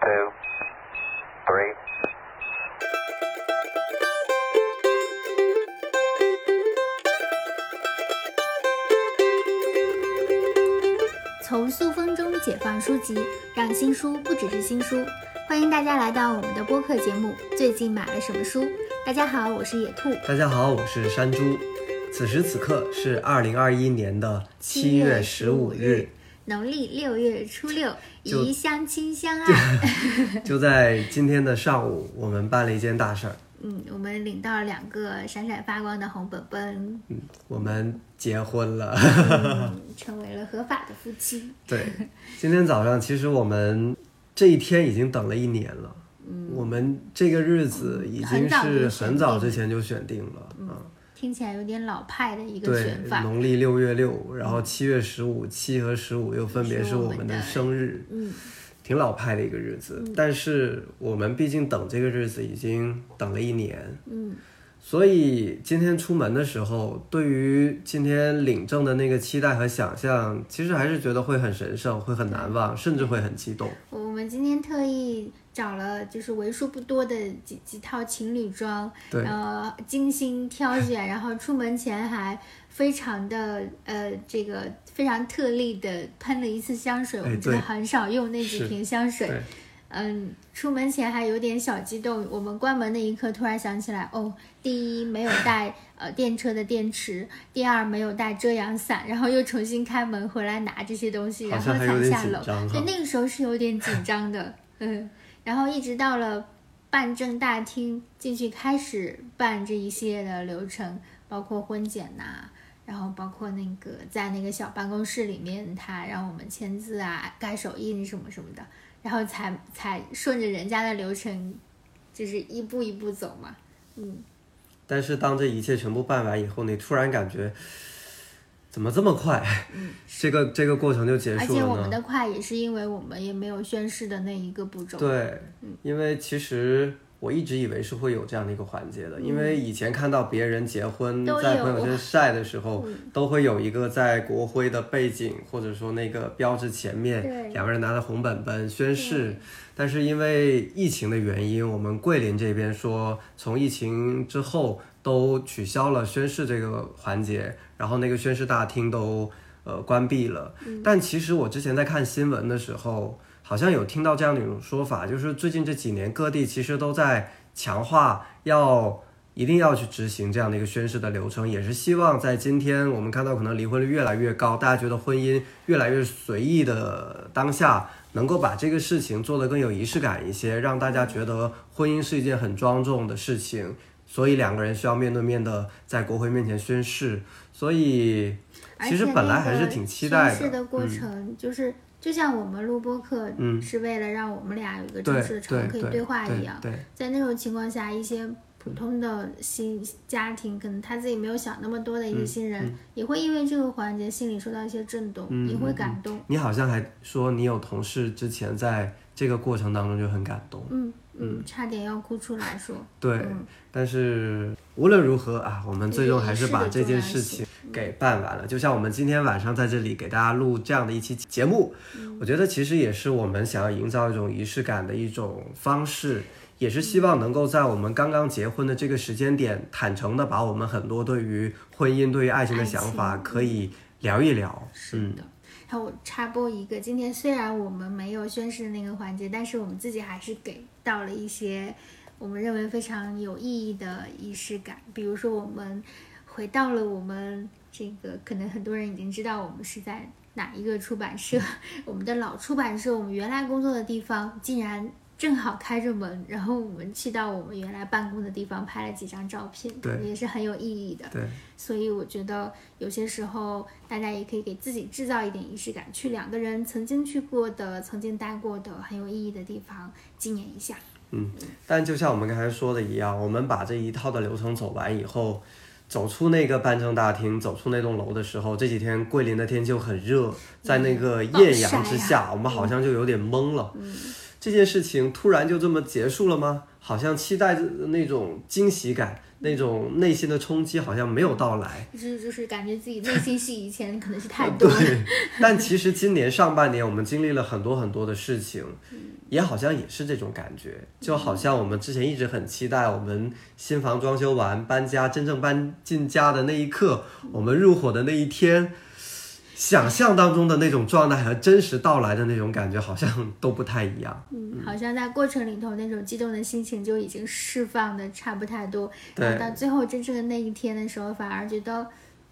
two, three. 从塑封中解放书籍，让新书不只是新书。欢迎大家来到我们的播客节目《最近买了什么书》。大家好，我是野兔。大家好，我是山猪。此时此刻是二零二一年的七月十五日，农历六月初六，就宜相亲相爱。就在今天的上午，我们办了一件大事儿，嗯，我们领到了两个闪闪发光的红本本，嗯我们结婚了。嗯成为了合法的夫妻。对，今天早上其实我们这一天已经等了一年了。嗯，我们这个日子已经是很早之前就选定了啊。听起来有点老派的一个对选，法。农历六月六，然后七月十五，七和十五又分别是我们的生日，嗯，挺老派的一个日子。但是我们毕竟等这个日子已经等了一年，嗯，所以今天出门的时候，对于今天领证的那个期待和想象，其实还是觉得会很神圣，会很难忘，甚至会很激动。我们今天特意找了就是为数不多的几几套情侣装，对然后精心挑选，然后出门前还非常的呃这个非常特例的喷了一次香水，我们真的很少用那几瓶香水。嗯，出门前还有点小激动。我们关门那一刻，突然想起来，哦，第一没有带呃电车的电池，第二没有带遮阳伞，然后又重新开门回来拿这些东西，然后才下楼。对，那个时候是有点紧张的，嗯，然后一直到了办证大厅进去开始办这一系列的流程，包括婚检呐、然后包括那个在那个小办公室里面，他让我们签字啊、盖手印什么什么的，然后才才顺着人家的流程，就是一步一步走嘛，嗯，但是当这一切全部办完以后，你突然感觉，怎么这么快？这个这个过程就结束了呢？且我们的快也是因为我们也没有宣誓的那一个步骤，对，因为其实我一直以为是会有这样的一个环节的，因为嗯以前看到别人结婚在朋友圈晒的时候，嗯。都会有一个在国徽的背景或者说那个标志前面，两个人拿着红本本宣誓。但是因为疫情的原因，我们桂林这边说从疫情之后都取消了宣誓这个环节，然后那个宣誓大厅都呃关闭了。但其实我之前在看新闻的时候，好像有听到这样的一种说法，就是最近这几年各地其实都在强化要。一定要去执行这样的一个宣誓的流程，也是希望在今天我们看到可能离婚率越来越高，大家觉得婚姻越来越随意的当下，能够把这个事情做得更有仪式感一些，让大家觉得婚姻是一件很庄重的事情，所以两个人需要面对面的在国会面前宣誓。所以其实本来还是挺期待宣誓的过嗯程就是。就像我们录播课，嗯是为了让我们俩有一个正对式的场合可以对对话一样。在那种情况下，一些普通的新家庭，可能他自己没有想那么多的嗯一些新人，也会因为这个环节心里受到一些震动，嗯也会感动。你好像还说你有同事之前在这个过程当中就很感动。嗯嗯，差点要哭出来说。对，嗯但是无论如何啊，我们最终还是把这件事情给办完了。就像我们今天晚上在这里给大家录这样的一期节目，我觉得其实也是我们想要营造一种仪式感的一种方式，也是希望能够在我们刚刚结婚的这个时间点，坦诚的把我们很多对于婚姻、对于爱情的想法可以聊一聊。是嗯的。然后我插播一个，今天虽然我们没有宣誓那个环节，但是我们自己还是给到了一些我们认为非常有意义的仪式感。比如说，我们回到了我们这个，可能很多人已经知道我们是在哪一个出版社，我们的老出版社，我们原来工作的地方竟然。正好开着门，然后我们去到我们原来办公的地方拍了几张照片，对也是很有意义的。对，所以我觉得有些时候大家也可以给自己制造一点仪式感，去两个人曾经去过的、曾经待过的很有意义的地方纪念一下。嗯但就像我们刚才说的一样，我们把这一套的流程走完以后，走出那个办证大厅，走出那栋楼的时候，这几天桂林的天气又很热，在那个艳阳之下，我们好像就有点懵了。这件事情突然就这么结束了吗？好像期待的那种惊喜感那种内心的冲击好像没有到来。就是就是感觉自己内心戏以前可能是太多了。对，但其实今年上半年我们经历了很多很多的事情，也好像也是这种感觉，就好像我们之前一直很期待我们新房装修完搬家，真正搬进家的那一刻，我们入伙的那一天。想象当中的那种状态和真实到来的那种感觉好像都不太一样。嗯，好像在过程里头那种激动的心情就已经释放的差不太多，然后到最后真正的那一天的时候，反而觉得，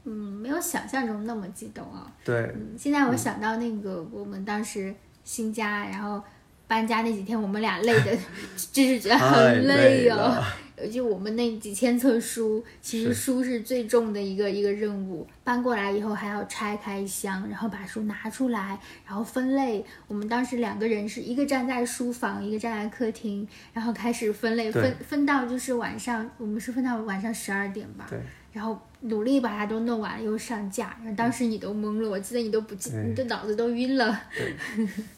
嗯，没有想象中那么激动啊。对，嗯，现在我想到那个我们当时新家，然后搬家那几天，我们俩累的，就是觉得很累哦。了。就我们那几千册书，其实书是最重的一个一个任务。搬过来以后还要拆开箱，然后把书拿出来，然后分类。我们当时两个人是一个站在书房，一个站在客厅，然后开始分类，分分到就是晚上，我们是分到晚上十二点吧。对。然后努力把它都弄完，又上架。然后当时你都懵了，我记得你都不记，对你的脑子都晕了。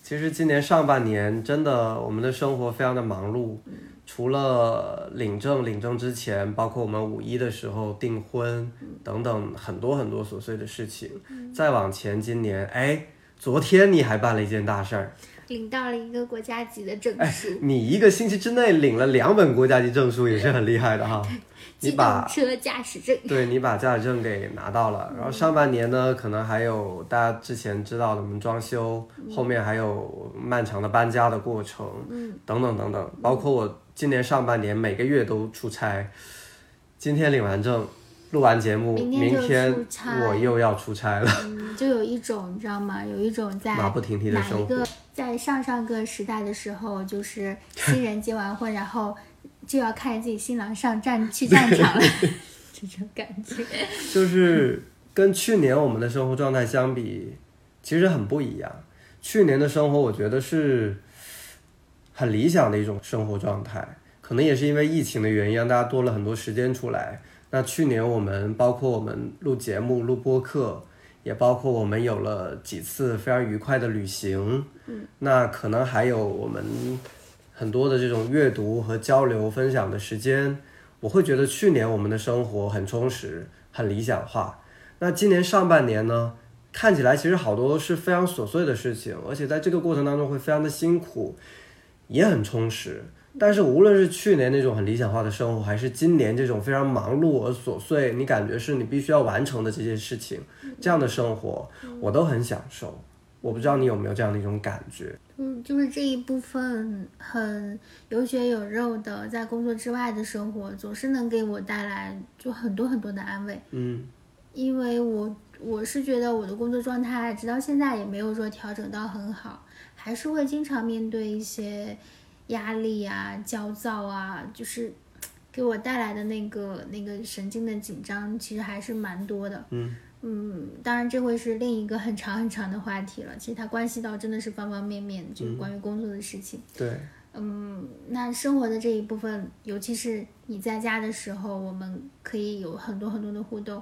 其实今年上半年真的我们的生活非常的忙碌，除了领证，领证之前，包括我们五一的时候订婚等等很多很多琐碎的事情。再往前，今年哎，昨天你还办了一件大事儿，领到了一个国家级的证哎书，你一个星期之内领了两本国家级证书，也是很厉害的哈。你把车驾驶证。对你把驾驶证给拿到了，然后上半年呢，可能还有大家之前知道的，我们装修，后面还有漫长的搬家的过程，嗯，等等等等，包括我今年上半年每个月都出差，今天领完证，录完节目，明天我又要出差了，嗯，就有一种你知道吗？有一种在马不停蹄的生活在上上个时代的时候，就是新人结完婚，然后就要看着自己新郎上战 去战场了，这种感觉。就是跟去年我们的生活状态相比，其实很不一样。去年的生活，我觉得是很理想的一种生活状态，可能也是因为疫情的原因，让大家多了很多时间出来。那去年我们包括我们录节目、录播客，也包括我们有了几次非常愉快的旅行，嗯，那可能还有我们很多的这种阅读和交流、分享的时间。我会觉得去年我们的生活很充实、很理想化。那今年上半年呢，看起来其实好多都是非常琐碎的事情，而且在这个过程当中会非常的辛苦，也很充实。但是无论是去年那种很理想化的生活，还是今年这种非常忙碌而琐碎，你感觉是你必须要完成的这些事情，这样的生活，我都很享受。我不知道你有没有这样的一种感觉？嗯，就是这一部分很有血有肉的，在工作之外的生活，总是能给我带来就很多很多的安慰。嗯因为我我是觉得我的工作状态直到现在也没有说调整到很好，还是会经常面对一些压力啊、焦躁啊，就是给我带来的那个那个神经的紧张，其实还是蛮多的。嗯嗯，当然这会是另一个很长很长的话题了。其实它关系到真的是方方面面，就是关于工作的事情。对，嗯，那生活的这一部分，尤其是你在家的时候，我们可以有很多很多的互动，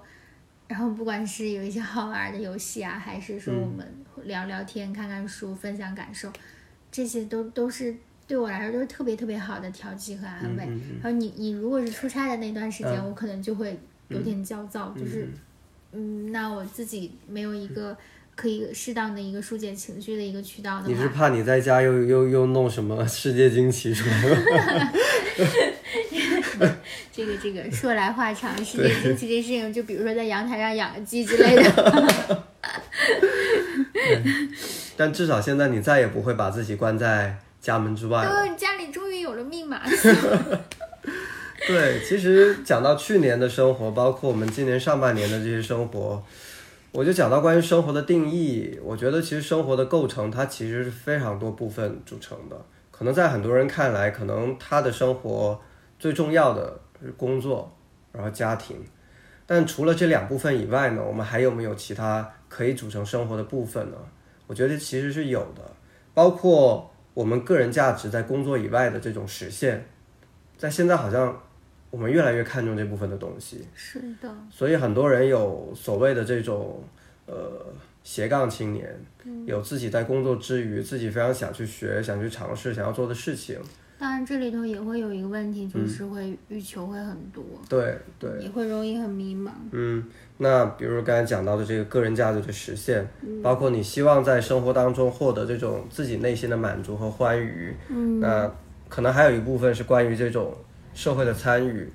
然后不管是有一些好玩的游戏啊，还是说我们聊聊天、看看书、分享感受，这些都都是对我来说都是特别特别好的调剂和安慰。嗯嗯然后你你如果是出差的那段时间，嗯我可能就会有点焦躁，就是嗯，那我自己没有一个可以适当的一个疏解情绪的一个渠道的话，你是怕你在家又又又弄什么世界惊奇出来吗？这个这个说来话长，世界惊奇这事情，就比如说在阳台上养个鸡之类的。但至少现在你再也不会把自己关在家门之外了。哦，家里终于有了密码。对，其实讲到去年的生活，包括我们今年上半年的这些生活，我就讲到关于生活的定义。我觉得其实生活的构成，它其实是非常多部分组成的。可能在很多人看来，可能他的生活最重要的是工作，然后家庭。但除了这两部分以外呢，我们还有没有其他可以组成生活的部分呢？我觉得其实是有的，包括我们个人价值在工作以外的这种实现，在现在好像我们越来越看重这部分的东西，是的，所以很多人有所谓的这种呃斜杠青年，有自己在工作之余自己非常想去学、想去尝试、想要做的事情，当然，这里头也会有一个问题，就是会欲求会很多，对对，也会容易很迷茫。嗯，那比如刚才讲到的这个个人价值的实现，包括你希望在生活当中获得这种自己内心的满足和欢愉，嗯，那可能还有一部分是关于这种社会的参与。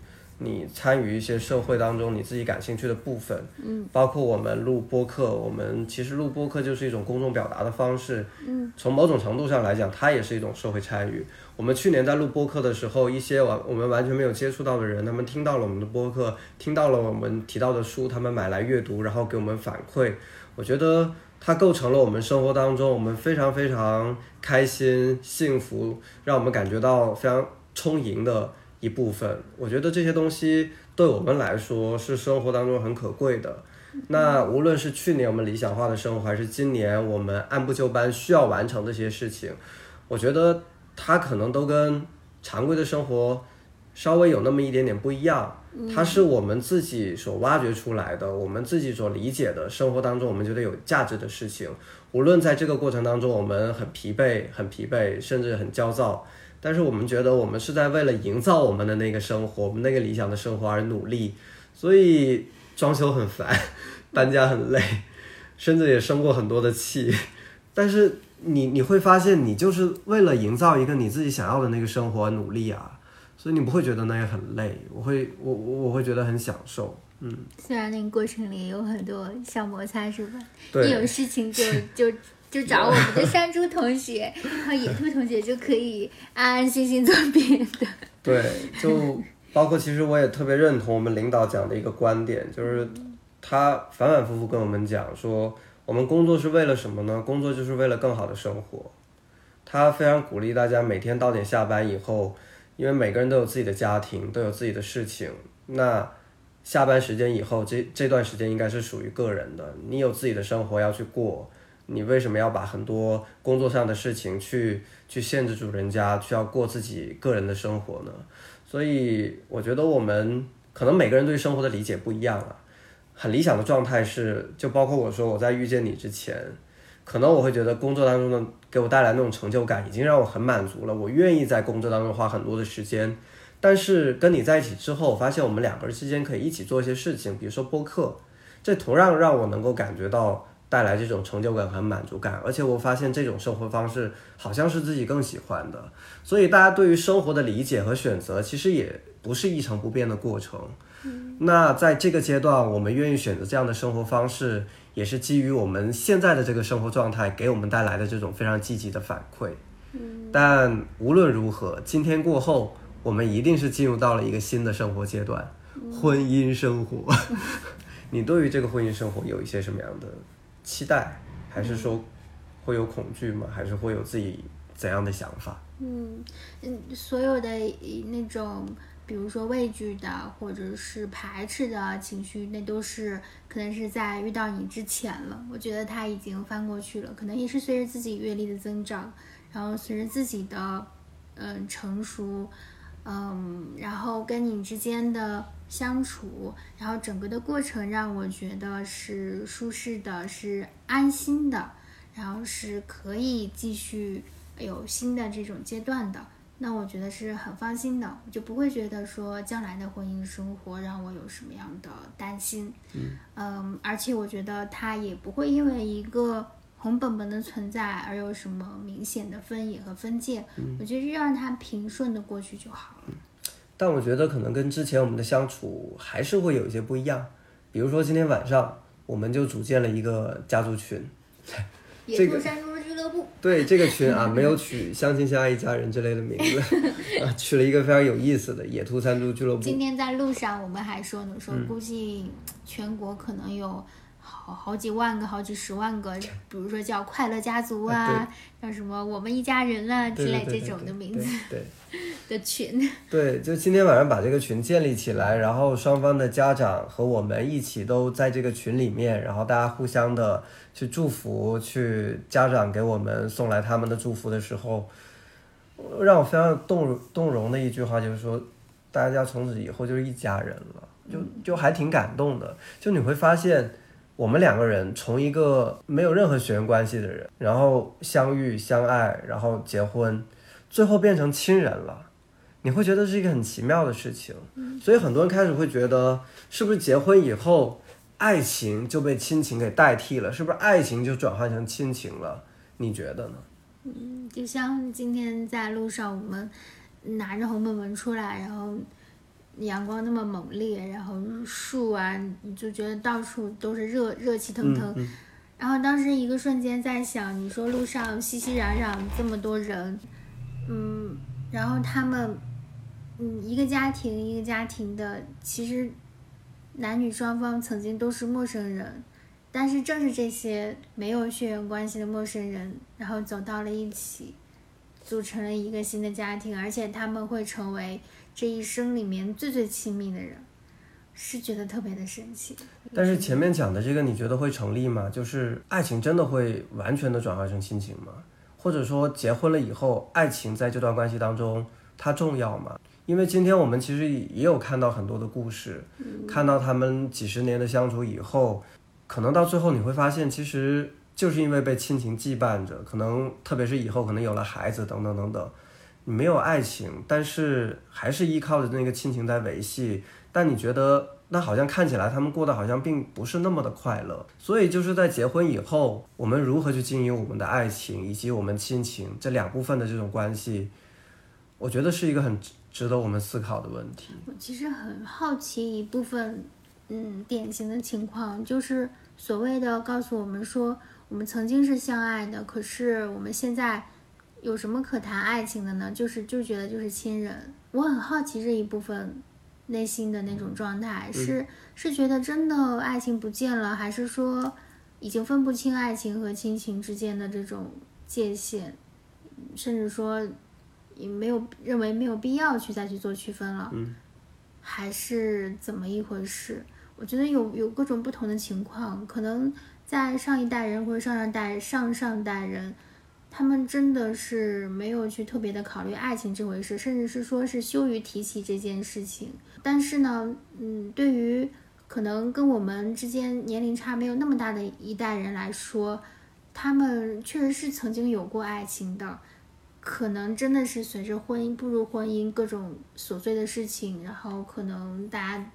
你参与一些社会当中你自己感兴趣的部分，嗯，包括我们录播客，我们其实录播客就是一种公众表达的方式，嗯，从某种程度上来讲，它也是一种社会参与。我们去年在录播客的时候，一些完我们完全没有接触到的人，他们听到了我们的播客，听到了我们提到的书，他们买来阅读，然后给我们反馈。我觉得它构成了我们生活当中我们非常非常开心、幸福，让我们感觉到非常充盈的。一部分，我觉得这些东西对我们来说是生活当中很可贵的。那无论是去年我们理想化的生活，还是今年我们按部就班需要完成这些事情，我觉得它可能都跟常规的生活稍微有那么一点点不一样。它是我们自己所挖掘出来的，我们自己所理解的生活当中我们觉得有价值的事情。无论在这个过程当中我们很疲惫、很疲惫，甚至很焦躁。但是我们觉得我们是在为了营造我们的那个生活，我们那个理想的生活而努力，所以装修很烦，搬家很累，甚至也生过很多的气。但是你你会发现，你就是为了营造一个你自己想要的那个生活努力啊，所以你不会觉得那也很累，我会我我我会觉得很享受，嗯。虽然那个过程里有很多小摩擦，是吧？对。一有事情就就。就找我们的 山猪同学，然后野兔同学就可以安安心心做别的。对，就包括其实我也特别认同我们领导讲的一个观点，就是他反反复复跟我们讲说，我们工作是为了什么呢？工作就是为了更好的生活。他非常鼓励大家每天到点下班以后，因为每个人都有自己的家庭，都有自己的事情，那下班时间以后，这这段时间应该是属于个人的，你有自己的生活要去过。你为什么要把很多工作上的事情去去限制住人家，去要过自己个人的生活呢？所以我觉得我们可能每个人对生活的理解不一样啊。很理想的状态是，就包括我说我在遇见你之前，可能我会觉得工作当中的给我带来那种成就感已经让我很满足了，我愿意在工作当中花很多的时间。但是跟你在一起之后，我发现我们两个人之间可以一起做一些事情，比如说播客，这同样让我能够感觉到。带来这种成就感和满足感，而且我发现这种生活方式好像是自己更喜欢的，所以大家对于生活的理解和选择其实也不是一成不变的过程。那在这个阶段，我们愿意选择这样的生活方式，也是基于我们现在的这个生活状态给我们带来的这种非常积极的反馈。但无论如何，今天过后，我们一定是进入到了一个新的生活阶段——婚姻生活。你对于这个婚姻生活有一些什么样的？期待，还是说会有恐惧吗？还是会有自己怎样的想法？嗯嗯，所有的那种，比如说畏惧的，或者是排斥的情绪，那都是可能是在遇到你之前了。我觉得他已经翻过去了，可能也是随着自己阅历的增长，然后随着自己的嗯成熟，嗯，然后跟你之间的。相处，然后整个的过程让我觉得是舒适的，是安心的，然后是可以继续有新的这种阶段的。那我觉得是很放心的，就不会觉得说将来的婚姻生活让我有什么样的担心。嗯嗯，而且我觉得他也不会因为一个红本本的存在而有什么明显的分野和分界。我觉得让他平顺的过去就好了。但我觉得可能跟之前我们的相处还是会有一些不一样，比如说今天晚上我们就组建了一个家族群，野兔山猪俱乐部。对这个群啊，没有取相亲相爱一家人之类的名字，啊，取了一个非常有意思的野兔山猪俱乐部。今天在路上我们还说呢，说估计全国可能有。好好几万个，好几十万个，比如说叫快乐家族啊，叫什么我们一家人啊之类这种的名字 的群。对，就今天晚上把这个群建立起来，然后双方的家长和我们一起都在这个群里面，然后大家互相的去祝福，去家长给我们送来他们的祝福的时候，让我非常动动容的一句话就是说，大家从此以后就是一家人了，就就还挺感动的，就你会发现。我们两个人从一个没有任何血缘关系的人，然后相遇相爱，然后结婚，最后变成亲人了，你会觉得是一个很奇妙的事情。所以很多人开始会觉得，是不是结婚以后，爱情就被亲情给代替了？是不是爱情就转换成亲情了？你觉得呢？嗯就像今天在路上，我们拿着红本本出来，然后阳光那么猛烈，然后树啊，你就觉得到处都是热热气腾腾。嗯然后当时一个瞬间在想，你说路上熙熙攘攘这么多人，嗯，然后他们，嗯，一个家庭一个家庭的，其实男女双方曾经都是陌生人，但是正是这些没有血缘关系的陌生人，然后走到了一起，组成了一个新的家庭，而且他们会成为这一生里面最最亲密的人，是觉得特别的神奇。但是前面讲的这个，你觉得会成立吗？就是爱情真的会完全的转化成亲情吗？或者说结婚了以后，爱情在这段关系当中它重要吗？因为今天我们其实也有看到很多的故事，看到他们几十年的相处以后，可能到最后你会发现，其实就是因为被亲情羁绊着，可能特别是以后可能有了孩子等等等等，没有爱情，但是还是依靠着那个亲情在维系，但你觉得那好像看起来他们过得好像并不是那么的快乐，所以就是在结婚以后，我们如何去经营我们的爱情以及我们亲情这两部分的这种关系，我觉得是一个很值得我们思考的问题。我其实很好奇一部分，嗯，典型的情况就是所谓的告诉我们说，我们曾经是相爱的，可是我们现在有什么可谈爱情的呢？就是就觉得就是亲人。我很好奇这一部分内心的那种状态，是是觉得真的爱情不见了，还是说已经分不清爱情和亲情之间的这种界限，甚至说也没有认为没有必要去再去做区分了？嗯还是怎么一回事？我觉得有有各种不同的情况，可能在上一代人或者上上代、上上代人，他们真的是没有去特别的考虑爱情这回事，甚至是说是羞于提起这件事情。但是呢，嗯，对于可能跟我们之间年龄差没有那么大的一代人来说，他们确实是曾经有过爱情的。可能真的是随着婚姻步入婚姻，各种琐碎的事情，然后可能大家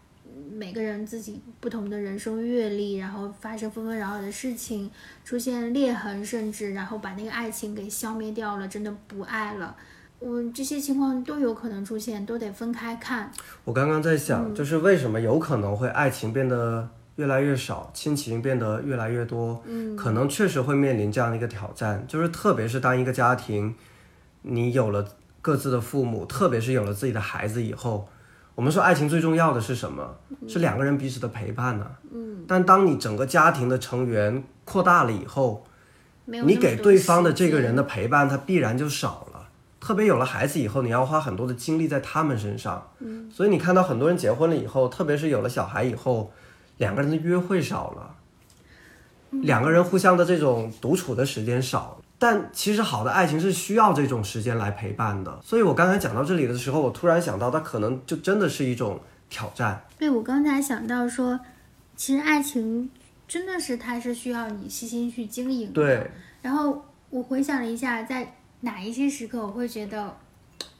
每个人自己不同的人生阅历，然后发生纷纷扰扰的事情，出现裂痕，甚至然后把那个爱情给消灭掉了，真的不爱了。我这些情况都有可能出现，都得分开看。我刚刚在嗯想，就是为什么有可能会爱情变得越来越少，亲情变得越来越多？嗯，可能确实会面临这样的一个挑战，就是特别是当一个家庭，你有了各自的父母，特别是有了自己的孩子以后，我们说爱情最重要的是什么？是两个人彼此的陪伴呢、嗯，但当你整个家庭的成员扩大了以后，你给对方的这个人的陪伴，他必然就少了。特别有了孩子以后，你要花很多的精力在他们身上。嗯，所以你看到很多人结婚了以后，特别是有了小孩以后，两个人的约会少了，嗯两个人互相的这种独处的时间少了。但其实好的爱情是需要这种时间来陪伴的。所以我刚才讲到这里的时候，我突然想到，它可能就真的是一种挑战。对，我刚才想到说，其实爱情真的是它是需要你细心去经营的。对，然后我回想了一下，在哪一些时刻我会觉得，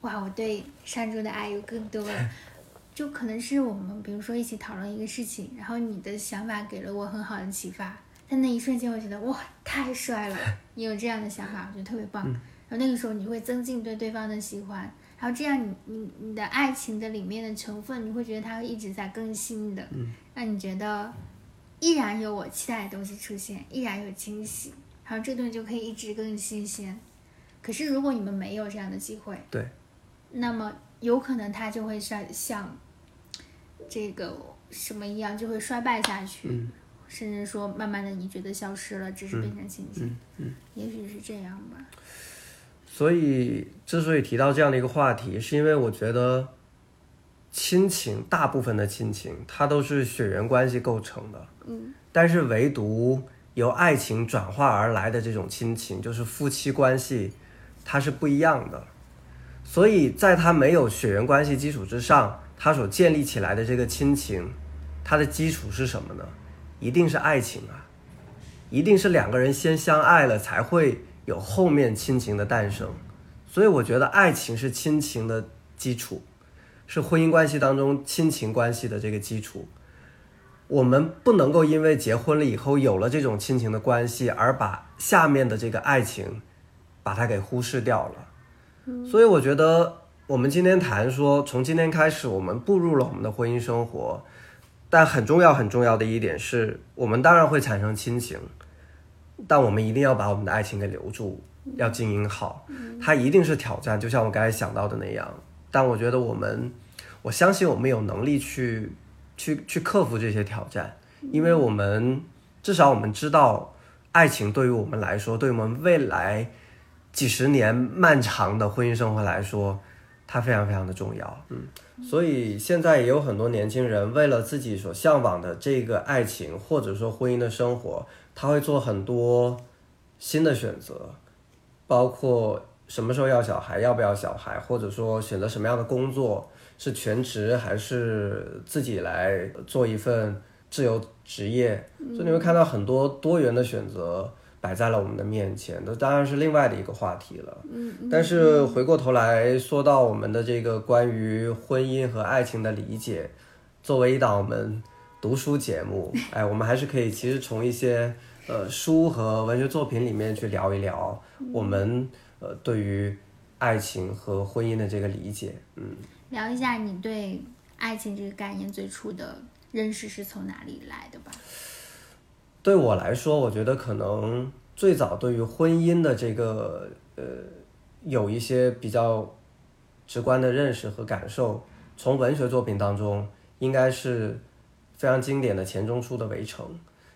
哇，我对山猪的爱有更多了。就可能是我们比如说一起讨论一个事情，然后你的想法给了我很好的启发，在那一瞬间我觉得哇，太帅了！你有这样的想法，我觉得特别棒。然后那个时候你会增进对对方的喜欢，然后这样你你你的爱情的里面的成分，你会觉得它会一直在更新的，让你觉得依然有我期待的东西出现，依然有惊喜，然后这东西就可以一直更新鲜。可是如果你们没有这样的机会，对，那么有可能它就会像像这个什么一样，就会衰败下去，嗯甚至说慢慢的你觉得消失了，只是变成亲情，嗯也许是这样吧。所以，之所以提到这样的一个话题，是因为我觉得亲情大部分的亲情，它都是血缘关系构成的。嗯，但是唯独由爱情转化而来的这种亲情，就是夫妻关系，它是不一样的。所以在它没有血缘关系基础之上，它所建立起来的这个亲情，它的基础是什么呢？一定是爱情啊，一定是两个人先相爱了，才会有后面亲情的诞生。所以我觉得爱情是亲情的基础，是婚姻关系当中亲情关系的这个基础。我们不能够因为结婚了以后有了这种亲情的关系，而把下面的这个爱情把它给忽视掉了。所以我觉得我们今天谈说，从今天开始我们步入了我们的婚姻生活，但很重要很重要的一点是我们当然会产生亲情，但我们一定要把我们的爱情给留住，要经营好。它一定是挑战，就像我刚才想到的那样。但我觉得我们，我相信我们有能力去。去去克服这些挑战，因为我们至少我们知道，爱情对于我们来说，对我们未来几十年漫长的婚姻生活来说，它非常非常的重要。嗯，所以现在也有很多年轻人为了自己所向往的这个爱情或者说婚姻的生活，他会做很多新的选择，包括什么时候要小孩，要不要小孩，或者说选择什么样的工作。是全职还是自己来做一份自由职业？所以你会看到很多多元的选择摆在了我们的面前，那当然是另外的一个话题了。嗯，但是回过头来说到我们的这个关于婚姻和爱情的理解，作为一档我们读书节目，哎，我们还是可以其实从一些呃书和文学作品里面去聊一聊我们呃对于爱情和婚姻的这个理解，嗯。聊一下你对爱情这个概念最初的认识是从哪里来的吧？对我来说，我觉得可能最早对于婚姻的这个呃有一些比较直观的认识和感受，从文学作品当中，应该是非常经典的钱钟书的《围城》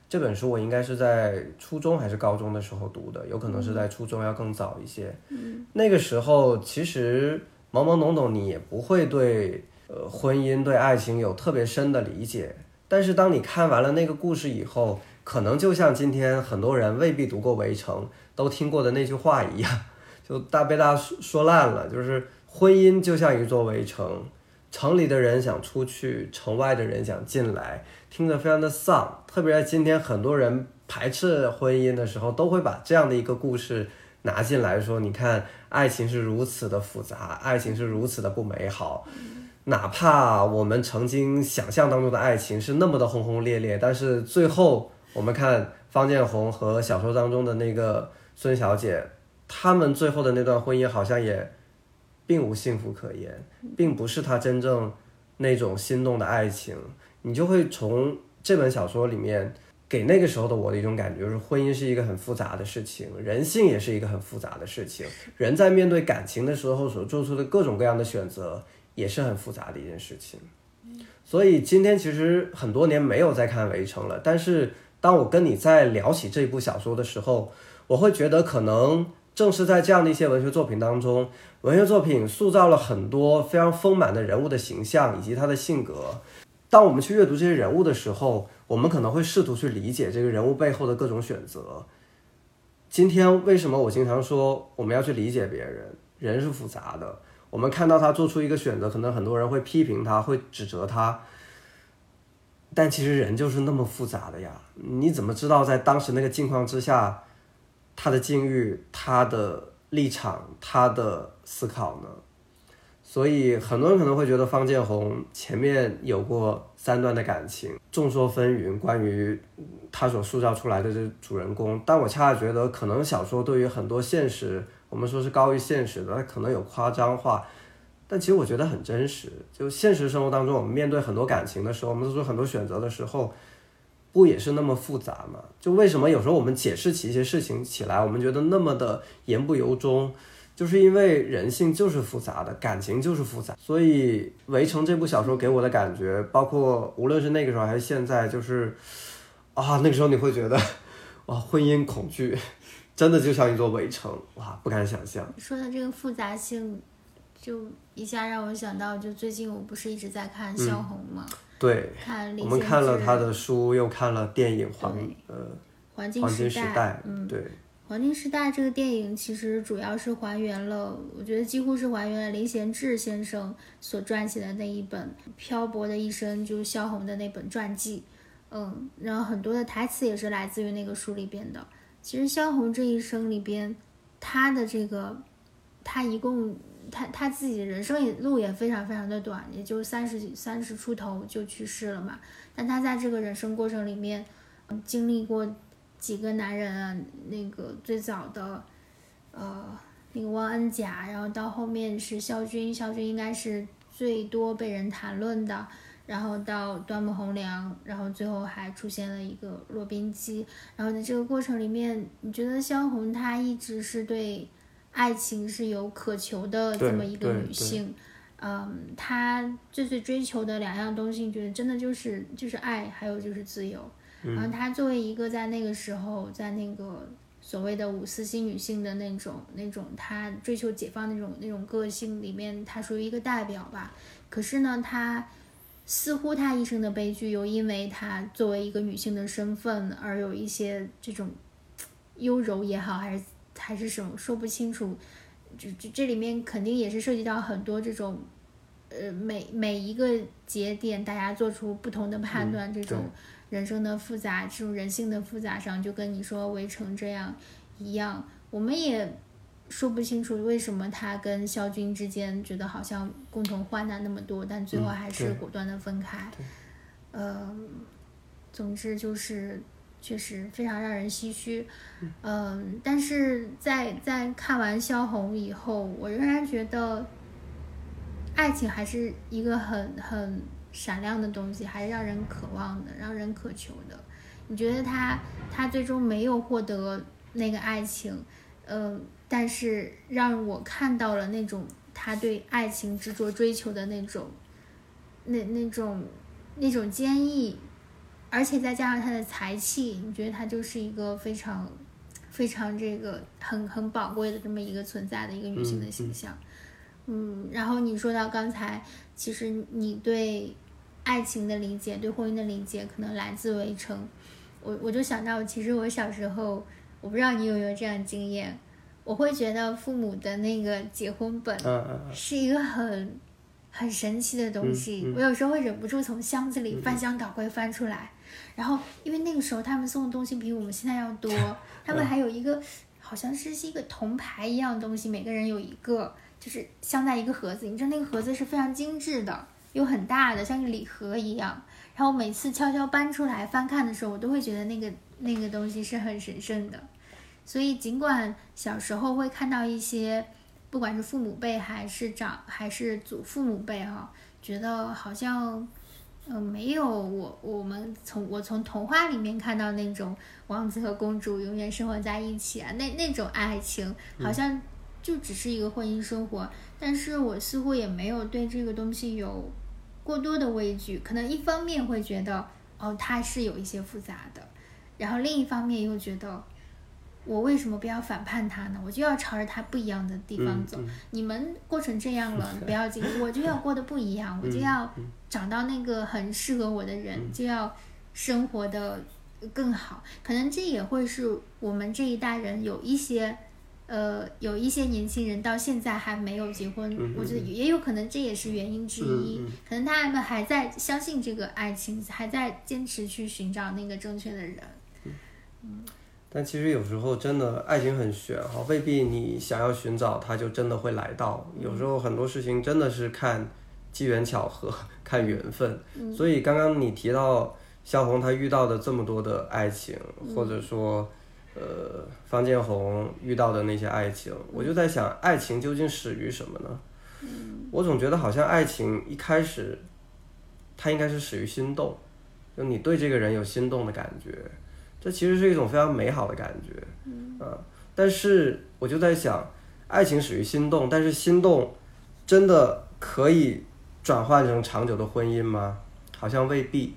这本书。我应该是在初中还是高中的时候读的，有可能是在初中要更早一些。嗯，那个时候其实。懵懵懂懂，你也不会对呃婚姻、对爱情有特别深的理解。但是当你看完了那个故事以后，可能就像今天很多人未必读过《围城》都听过的那句话一样，就大被大说说烂了。就是婚姻就像一座围城，城里的人想出去，城外的人想进来，听着非常的丧。特别在今天，很多人排斥婚姻的时候，都会把这样的一个故事。拿进来说，你看，爱情是如此的复杂，爱情是如此的不美好。哪怕我们曾经想象当中的爱情是那么的轰轰烈烈，但是最后我们看方建红和小说当中的那个孙小姐，他们最后的那段婚姻好像也并无幸福可言，并不是他真正那种心动的爱情。你就会从这本小说里面。给那个时候的我的一种感觉就是，婚姻是一个很复杂的事情，人性也是一个很复杂的事情。人在面对感情的时候所做出的各种各样的选择，也是很复杂的一件事情。所以今天其实很多年没有再看《围城》了，但是当我跟你在聊起这部小说的时候，我会觉得可能正是在这样的一些文学作品当中，文学作品塑造了很多非常丰满的人物的形象以及他的性格。当我们去阅读这些人物的时候，我们可能会试图去理解这个人物背后的各种选择。今天为什么我经常说我们要去理解别人？人是复杂的。我们看到他做出一个选择，可能很多人会批评他，会指责他。但其实人就是那么复杂的呀！你怎么知道在当时那个境况之下，他的境遇、他的立场、他的思考呢？所以很多人可能会觉得方建宏前面有过三段的感情，众说纷纭，关于他所塑造出来的这主人公。但我恰恰觉得，可能小说对于很多现实，我们说是高于现实的，它可能有夸张化，但其实我觉得很真实。就现实生活当中，我们面对很多感情的时候，我们做出很多选择的时候，不也是那么复杂吗？就为什么有时候我们解释起一些事情起来，我们觉得那么的言不由衷？就是因为人性就是复杂的，感情就是复杂，所以《围城》这部小说给我的感觉，包括无论是那个时候还是现在，就是啊，那个时候你会觉得，哇，婚姻恐惧真的就像一座围城，哇，不敢想象。说的这个复杂性，就一下让我想到，就最近我不是一直在看萧红吗？对，看我们看了他的书，又看了电影《黄呃黄金时代》，嗯，对。《黄金时代》这个电影其实主要是还原了，我觉得几乎是还原了林贤志先生所撰写的那一本《漂泊的一生》，就是萧红的那本传记。嗯，然后很多的台词也是来自于那个书里边的。其实萧红这一生里边，她的这个她一共他他自己人生也路也非常非常的短，也就三十三十出头就去世了嘛。但他在这个人生过程里面，嗯经历过几个男人啊，那个最早的，呃，那个汪恩甲，然后到后面是萧军，萧军应该是最多被人谈论的。然后到端木蕻良，然后最后还出现了一个骆宾基。然后在这个过程里面，你觉得萧红她一直是对爱情是有渴求的这么一个女性，嗯，她最最追求的两样东西，你觉得真的就是就是爱，还有就是自由。然后她作为一个在那个时候，在那个所谓的五四新女性的那种那种她追求解放那种那种个性里面，她属于一个代表吧。可是呢，她。似乎她一生的悲剧，又因为她作为一个女性的身份而有一些这种优柔也好，还是还是什么说不清楚。就就这里面肯定也是涉及到很多这种，呃，每每一个节点大家做出不同的判断，这种人生的复杂，这种人性的复杂上，就跟你说围城这样一样，我们也。说不清楚为什么他跟肖军之间觉得好像共同患难那么多，但最后还是果断的分开。呃，总之就是确实非常让人唏嘘。嗯，但是在在看完萧红以后，我仍然觉得爱情还是一个很很闪亮的东西，还是让人渴望的，让人渴求的。你觉得他他最终没有获得那个爱情，嗯。但是让我看到了那种他对爱情执着追求的那种，那那种那种坚毅，而且再加上他的才气，你觉得他就是一个非常非常这个很很宝贵的这么一个存在的一个女性的形象。嗯，然后你说到刚才，其实你对爱情的理解，对婚姻的理解，可能来自围城。我我就想到，其实我小时候，我不知道你有没有这样经验。我会觉得父母的那个结婚本是一个很很神奇的东西。我有时候会忍不住从箱子里翻箱倒柜翻出来，然后因为那个时候他们送的东西比我们现在要多，他们还有一个好像是是一个铜牌一样东西，每个人有一个，就是镶在一个盒子。你知道那个盒子是非常精致的，又很大的，像个礼盒一样。然后每次悄悄搬出来翻看的时候，我都会觉得那个那个东西是很神圣的。所以，尽管小时候会看到一些，不管是父母辈还是长还是祖父母辈哈，觉得好像，嗯，没有我我们从我从童话里面看到那种王子和公主永远生活在一起啊，那那种爱情好像就只是一个婚姻生活。但是我似乎也没有对这个东西有过多的畏惧，可能一方面会觉得哦，它是有一些复杂的，然后另一方面又觉得。我为什么不要反叛他呢？我就要朝着他不一样的地方走。你们过成这样了，不要紧，我就要过得不一样，我就要找到那个很适合我的人，就要生活的更好。可能这也会是我们这一代人有一些，呃，有一些年轻人到现在还没有结婚，我觉得也有可能这也是原因之一。可能他们还在相信这个爱情，还在坚持去寻找那个正确的人。嗯。但其实有时候真的爱情很玄哈，未必你想要寻找它就真的会来到。有时候很多事情真的是看机缘巧合，看缘分。所以刚刚你提到萧红她遇到的这么多的爱情，或者说呃方建红遇到的那些爱情，我就在想，爱情究竟始于什么呢？我总觉得好像爱情一开始它应该是始于心动，就你对这个人有心动的感觉。这其实是一种非常美好的感觉，嗯，但是我就在想，爱情始于心动，但是心动真的可以转换成长久的婚姻吗？好像未必，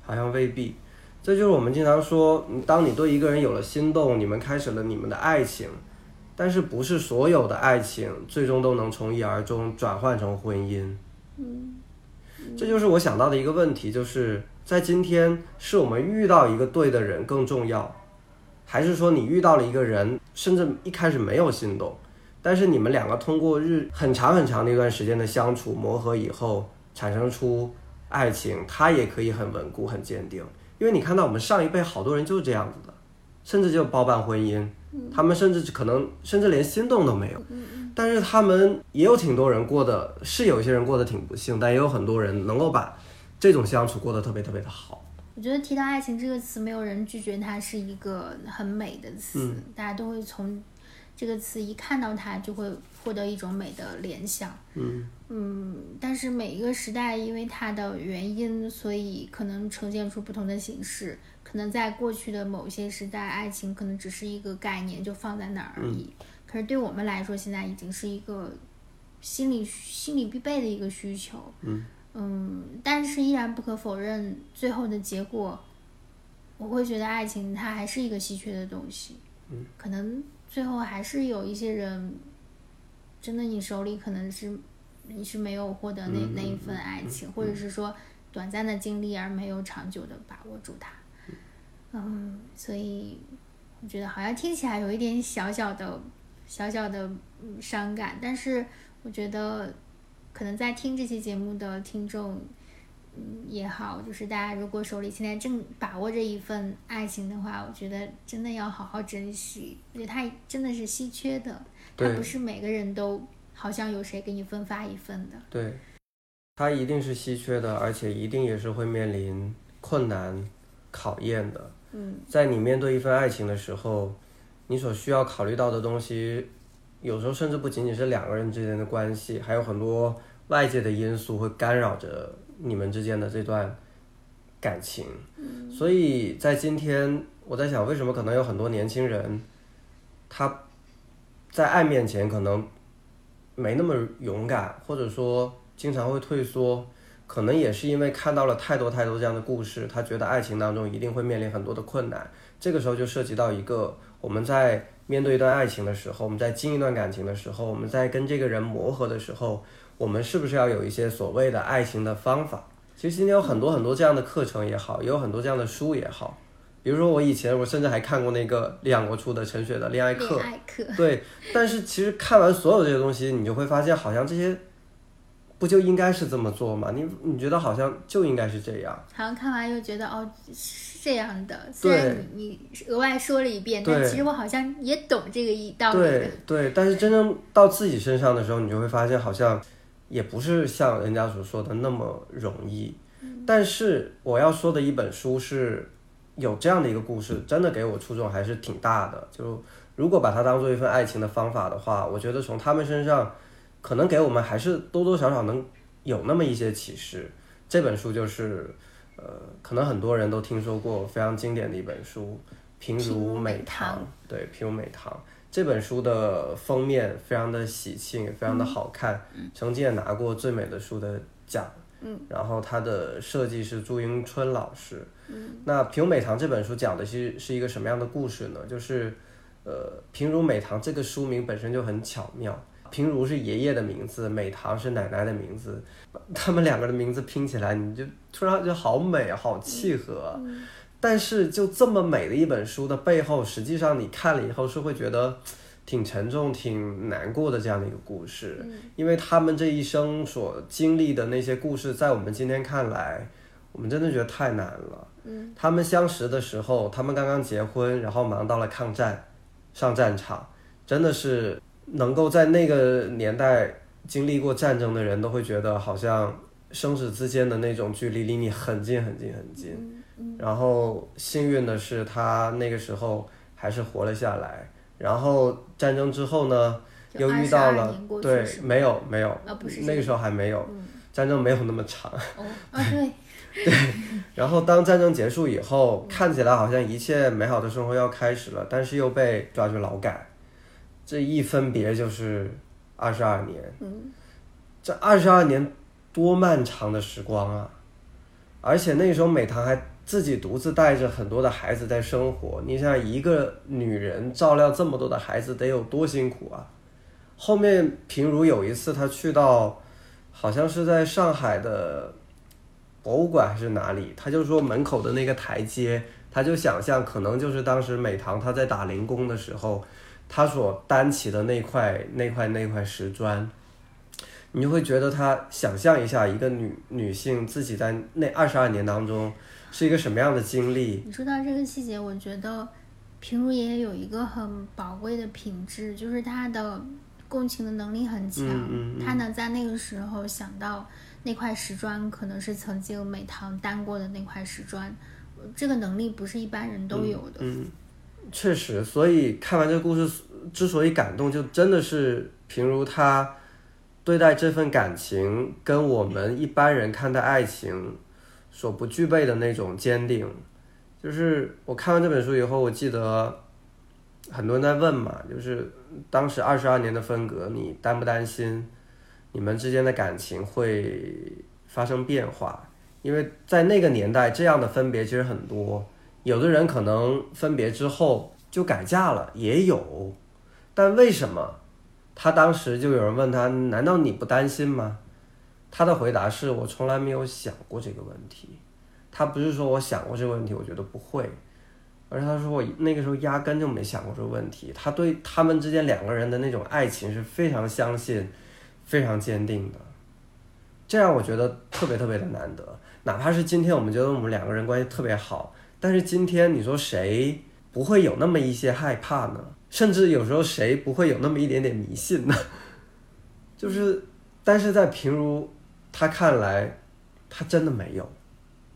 好像未必。这就是我们经常说，当你对一个人有了心动，你们开始了你们的爱情，但是不是所有的爱情最终都能从一而终转换成婚姻？嗯，这就是我想到的一个问题，就是。在今天，是我们遇到一个对的人更重要，还是说你遇到了一个人，甚至一开始没有心动，但是你们两个通过日很长很长的一段时间的相处磨合以后，产生出爱情，它也可以很稳固、很坚定。因为你看到我们上一辈好多人就是这样子的，甚至就包办婚姻，他们甚至可能甚至连心动都没有。但是他们也有挺多人过得是有一些人过得挺不幸，但也有很多人能够把这种相处过得特别特别的好。我觉得提到爱情这个词，没有人拒绝它是一个很美的词，嗯大家都会从这个词一看到它就会获得一种美的联想。嗯嗯，但是每一个时代因为它的原因，所以可能呈现出不同的形式。可能在过去的某些时代，爱情可能只是一个概念，就放在那儿而已。可是对我们来说，现在已经是一个心理心理必备的一个需求。嗯嗯，但是依然不可否认，最后的结果，我会觉得爱情它还是一个稀缺的东西。嗯，可能最后还是有一些人，真的你手里可能是你是没有获得那、嗯那一份爱情，或者是说短暂的经历而没有长久的把握住它。嗯，所以我觉得好像听起来有一点小小的、小小的嗯伤感，但是我觉得可能在听这期节目的听众，嗯也好，就是大家如果手里现在正把握着一份爱情的话，我觉得真的要好好珍惜，我觉得它真的是稀缺的，它不是每个人都好像有谁给你分发一份的。对，它一定是稀缺的，而且一定也是会面临困难考验的。嗯在你面对一份爱情的时候，你所需要考虑到的东西，有时候甚至不仅仅是两个人之间的关系，还有很多外界的因素会干扰着你们之间的这段感情。所以在今天，我在想，为什么可能有很多年轻人，他在爱面前可能没那么勇敢，或者说经常会退缩，可能也是因为看到了太多太多这样的故事，他觉得爱情当中一定会面临很多的困难。这个时候就涉及到一个我们在面对一段爱情的时候，我们在经一段感情的时候，我们在跟这个人磨合的时候，我们是不是要有一些所谓的爱情的方法？其实今天有很多很多这样的课程也好，也有很多这样的书也好。比如说我以前我甚至还看过那个李阳国出的陈雪的恋爱课恋，爱课，对，但是其实看完所有这些东西，你就会发现，好像这些不就应该是这么做吗？你你觉得好像就应该是这样，好像看完又觉得哦是这样的，虽然你你额外说了一遍，但其实我好像也懂这个一道理的对。对，但是真正到自己身上的时候，你就会发现，好像也不是像人家所说的那么容易。但是我要说的一本书是有这样的一个故事，真的给我触动还是挺大的。就如果把它当做一份爱情的方法的话，我觉得从他们身上，可能给我们还是多多少少能有那么一些启示。这本书就是，呃，可能很多人都听说过非常经典的一本书《平如美堂》。对，《平如美堂》这本书的封面非常的喜庆，非常的好看，曾经也拿过最美的书的奖。嗯，然后它的设计是朱迎春老师。嗯，那《平如美堂》这本书讲的是是一个什么样的故事呢？就是，呃，平如美堂这个书名本身就很巧妙。平如是爷爷的名字，美棠是奶奶的名字，他们两个的名字拼起来，你就突然就好美，好契合啊。但是就这么美的一本书的背后，实际上你看了以后是会觉得挺沉重、挺难过的这样的一个故事，因为他们这一生所经历的那些故事，在我们今天看来，我们真的觉得太难了。嗯，他们相识的时候，他们刚刚结婚，然后忙到了抗战，上战场，真的是能够在那个年代经历过战争的人都会觉得，好像生死之间的那种距离离你很近很近很近。嗯然后幸运的是，他那个时候还是活了下来。然后战争之后呢，又遇到了对没有没有，啊那个时候还没有，嗯战争没有那么长。哦啊 对，然后当战争结束以后，看起来好像一切美好的生活要开始了，但是又被抓去劳改，这一分别就是二十二年。嗯这二十二年多漫长的时光啊！而且那时候美棠还自己独自带着很多的孩子在生活。你想想，一个女人照料这么多的孩子得有多辛苦啊！后面平如有一次，她去到好像是在上海的博物馆还是哪里，她就说门口的那个台阶，他就想象可能就是当时美棠她在打零工的时候，她所担起的那块那块那块石砖。你就会觉得他想象一下，一个女女性自己在那二十二年当中是一个什么样的经历。你说到这个细节，我觉得平如爷爷有一个很宝贵的品质，就是他的共情的能力很强，嗯嗯嗯他能在那个时候想到那块石砖可能是曾经美棠担过的那块石砖，这个能力不是一般人都有的。嗯，确实，所以看完这个故事之所以感动，就真的是平如他对待这份感情，跟我们一般人看待爱情所不具备的那种坚定。就是我看完这本书以后，我记得很多人在问嘛，就是当时二十二年的分隔，你担不担心你们之间的感情会发生变化？因为在那个年代，这样的分别其实很多。有的人可能分别之后就改嫁了，也有。但为什么他当时就有人问他，难道你不担心吗？他的回答是我从来没有想过这个问题。他不是说我想过这个问题，我觉得不会，而是他说我那个时候压根就没想过这个问题。他对他们之间两个人的那种爱情是非常相信、非常坚定的，这让我觉得特别特别的难得。哪怕是今天我们觉得我们两个人关系特别好，但是今天你说谁不会有那么一些害怕呢？甚至有时候谁不会有那么一点点迷信呢？就是，但是在平如他看来，他真的没有，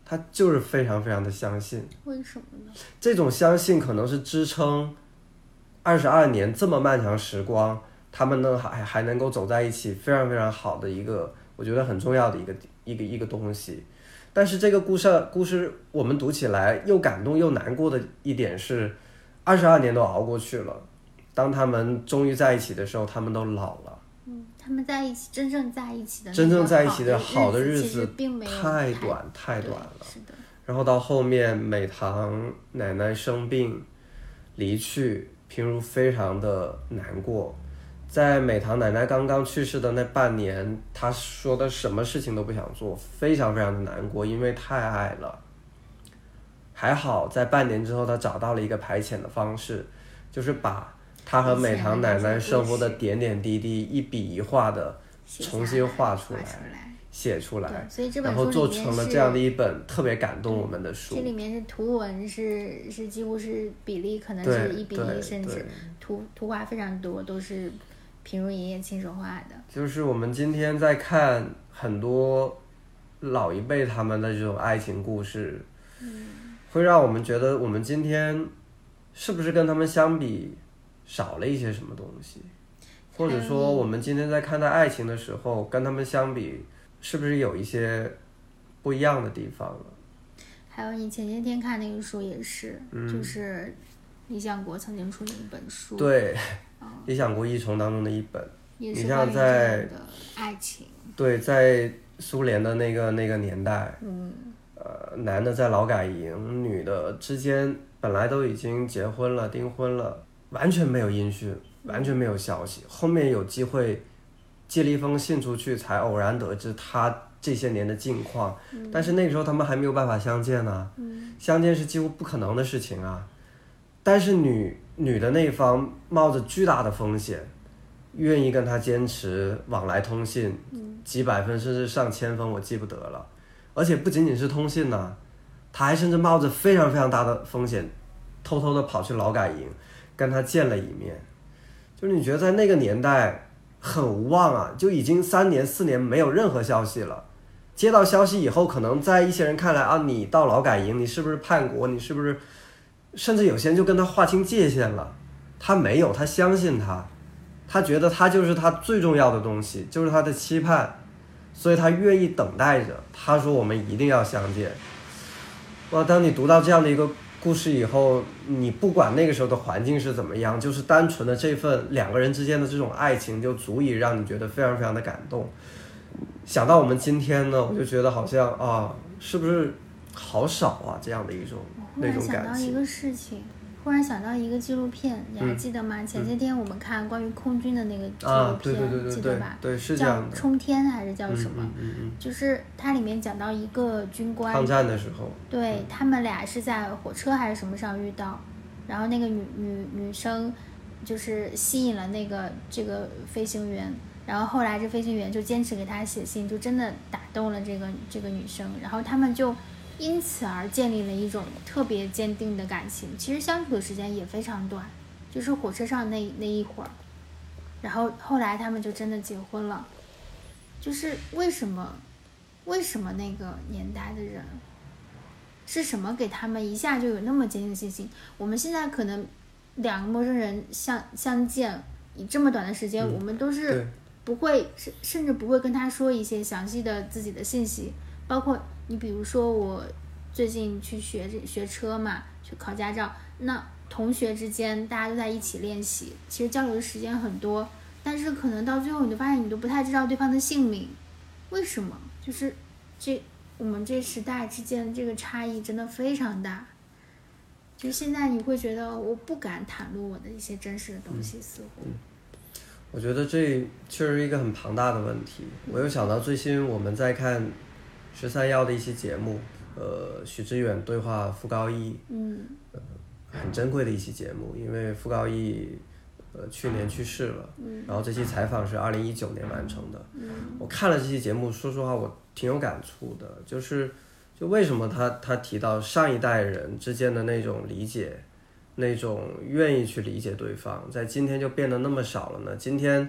他就是非常非常的相信。为什么呢？这种相信可能是支撑二十二年这么漫长时光，他们能还还能够走在一起，非常非常好的一个，我觉得很重要的一个一个一个东西。但是这个故事故事我们读起来又感动又难过的一点是，二十二年都熬过去了，当他们终于在一起的时候，他们都老了。嗯，他们在一起真正在一起的真正在一起的好好的日子并没有太太短太短了是的，然后到后面，美棠奶奶生病离去，平如非常的难过。在美棠奶奶刚刚去世的那半年，她说的什么事情都不想做，非常非常的难过，因为太爱了。还好在半年之后，她找到了一个排遣的方式，就是把她和美棠奶奶生活的点点滴滴一笔一画的重新画出来。写出来，然后做成了这样的一本特别感动我们的书这。里面是图文是是几乎是比例可能是一比一，甚至图图画非常多，都是平如爷爷亲手画的。就是我们今天在看很多老一辈他们的这种爱情故事，会让我们觉得我们今天是不是跟他们相比少了一些什么东西，或者说我们今天在看待爱情的时候，跟他们相比是不是有一些不一样的地方了？还有你前些天看那个书也是，嗯。就是李想国曾经出的一本书，，对，《理想国一重》当中的一本。你像在爱情。对，在苏联的那个那个年代，嗯，呃，男的在劳改营，女的之间本来都已经结婚了、订婚了，完全没有音讯，完全没有消息。后面有机会寄了一封信出去，才偶然得知他这些年的近况。但是那个时候他们还没有办法相见呢、相见是几乎不可能的事情啊。但是女女的那一方冒着巨大的风险，愿意跟他坚持往来通信，几百分甚至上千分，我记不得了。而且不仅仅是通信呐、他还甚至冒着非常非常大的风险，偷偷的跑去劳改营，跟他见了一面。就是你觉得在那个年代很无望啊，就已经三年四年没有任何消息了。接到消息以后，可能在一些人看来啊，你到劳改营，你是不是叛国？你是不是？甚至有些人就跟他划清界限了。他没有，他相信他，他觉得他就是他最重要的东西，就是他的期盼，所以他愿意等待着。他说我们一定要相见。哇，当你读到这样的一个故事以后，你不管那个时候的环境是怎么样，就是单纯的这份两个人之间的这种爱情，就足以让你觉得非常非常的感动。想到我们今天呢，我就觉得好像啊，是不是好少啊这样的一种那种感情？想到一个事情，忽然想到一个纪录片，你还嗯记得吗？前些天我们看关于空军的那个纪录啊，片，记得吧？对，是。叫冲天还是叫什么？就是它里面讲到一个军嗯，官，抗战的时候，对他们俩是在火车还是什么上遇到，然后那个女女女生就是吸引了那个这个飞行员，然后后来这飞行员就坚持给他写信，就真的打动了这个这个女生，然后他们就因此而建立了一种特别坚定的感情。其实相处的时间也非常短，就是火车上那那一会儿，然后后来他们就真的结婚了。就是为什么？为什么那个年代的人是什么给他们一下就有那么坚定的信心？我们现在可能两个陌生人相相见，以这么短的时间，嗯我们都是，不会，甚甚至不会跟他说一些详细的自己的信息，包括你比如说我最近去学这学车嘛，去考驾照，那同学之间大家都在一起练习，其实交流的时间很多，但是可能到最后你就发现你都不太知道对方的姓名，为什么？就是这我们这时代之间这个差异真的非常大。就现在你会觉得我不敢袒露我的一些真实的东西，似乎。我觉得这确实是一个很庞大的问题。我又想到最新我们在看十三幺的一期节目，呃，许知远对话傅高义，嗯很珍贵的一期节目，因为傅高义呃去年去世了，然后这期采访是二零一九年完成的。我看了这期节目，说实话我挺有感触的，就是就为什么他他提到上一代人之间的那种理解，那种愿意去理解对方，在今天就变得那么少了呢？今天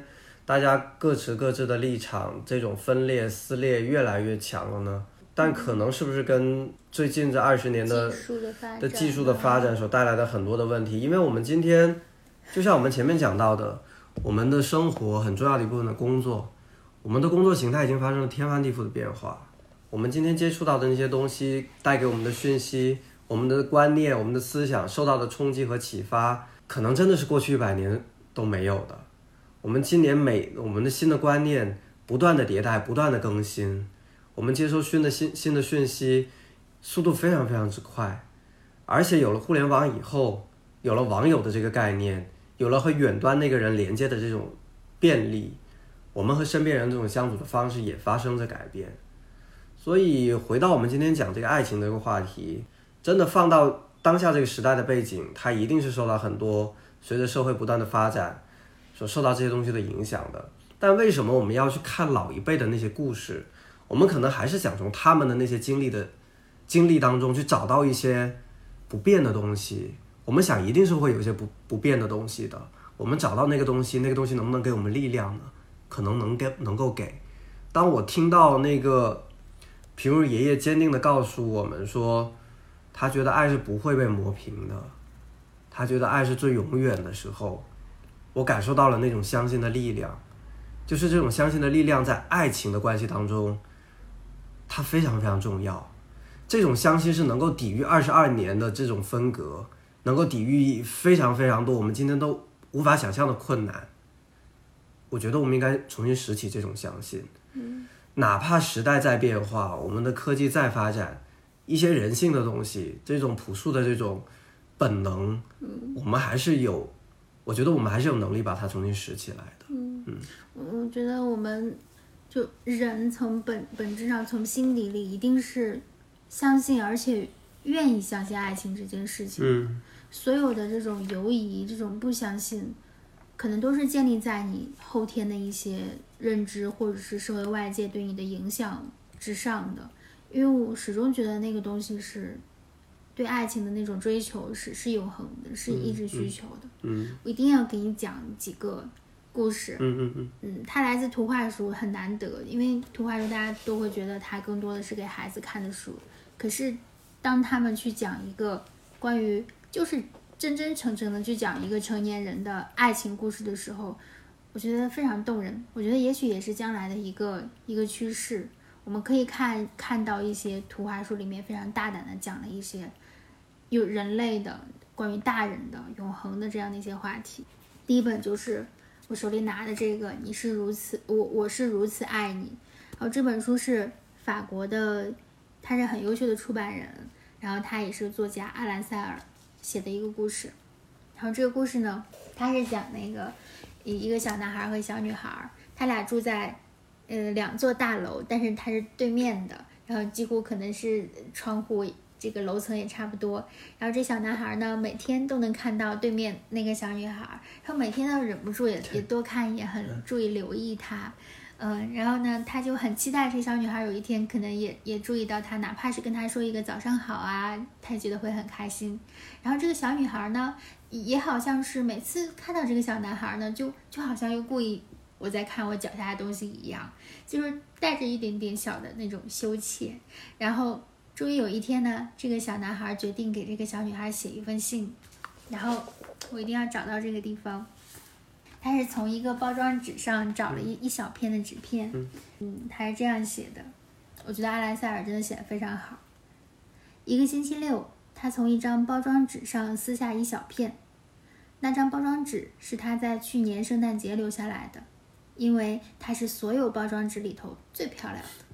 大家各持各自的立场，这种分裂撕裂越来越强了呢？但可能是不是跟最近这二十年的技术的发展的技术的发展所带来的很多的问题，因为我们今天，就像我们前面讲到的，我们的生活很重要的一部分的工作，我们的工作形态已经发生了天翻地覆的变化。我们今天接触到的那些东西带给我们的讯息，我们的观念、我们的思想受到的冲击和启发，可能真的是过去一百年都没有的。我们今年每我们的新的观念不断的迭代，不断的更新，我们接收新的新新的讯息，速度非常非常之快，而且有了互联网以后，有了网友的这个概念，有了和远端那个人连接的这种便利，我们和身边人这种相处的方式也发生着改变。所以回到我们今天讲这个爱情这个话题，真的放到当下这个时代的背景，它一定是受到很多随着社会不断的发展所受到这些东西的影响的。但为什么我们要去看老一辈的那些故事？我们可能还是想从他们的那些经历的经历当中去找到一些不变的东西。我们想一定是会有一些不不变的东西的。我们找到那个东西，那个东西能不能给我们力量呢？可能能给，能够给。当我听到那个平如爷爷坚定地告诉我们说，他觉得爱是不会被磨平的，他觉得爱是最永远的时候，我感受到了那种相信的力量，就是这种相信的力量在爱情的关系当中，它非常非常重要。这种相信是能够抵御二十二年的这种分隔，能够抵御非常非常多我们今天都无法想象的困难。我觉得我们应该重新拾起这种相信。哪怕时代在变化，我们的科技在发展，一些人性的东西，这种朴素的这种本能，我们还是有，我觉得我们还是有能力把它重新拾起来的。嗯嗯我觉得我们就人从本本质上从心底里一定是相信，而且愿意相信爱情这件事情。嗯所有的这种犹疑、这种不相信，可能都是建立在你后天的一些认知，或者是社会外界对你的影响之上的。因为我始终觉得那个东西是对爱情的那种追求是是永恒的，是一直需求的。嗯我一定要给你讲几个故事。嗯嗯嗯嗯，它来自图画书，很难得，因为图画书大家都会觉得它更多的是给孩子看的书。可是，当他们去讲一个关于就是真真诚诚的去讲一个成年人的爱情故事的时候，我觉得非常动人。我觉得也许也是将来的一个一个趋势。我们可以看看到一些图画书里面非常大胆的讲了一些有人类的关于大人的永恒的这样的一些话题。第一本就是我手里拿的这个，你是如此，我我是如此爱你。然后这本书是法国的，他是很优秀的出版人，然后他也是作家阿兰塞尔写的一个故事。然后这个故事呢，他是讲那个一一个小男孩和小女孩，他俩住在呃两座大楼，但是它是对面的，然后几乎可能是窗户这个楼层也差不多。然后这小男孩呢，每天都能看到对面那个小女孩，然后每天都忍不住也也多看一眼，很注意留意她。嗯，然后呢，他就很期待这小女孩有一天可能也也注意到他，哪怕是跟他说一个早上好啊，他觉得会很开心。然后这个小女孩呢，也好像是每次看到这个小男孩呢，就就好像又故意我在看我脚下的东西一样，就是带着一点点小的那种羞怯。然后终于有一天呢，这个小男孩决定给这个小女孩写一封信，然后我一定要找到这个地方。他是从一个包装纸上找了一一小片的纸片，嗯，他是这样写的，我觉得阿兰塞尔真的写的非常好。一个星期六，他从一张包装纸上撕下一小片，那张包装纸是他在去年圣诞节留下来的，因为它是所有包装纸里头最漂亮的。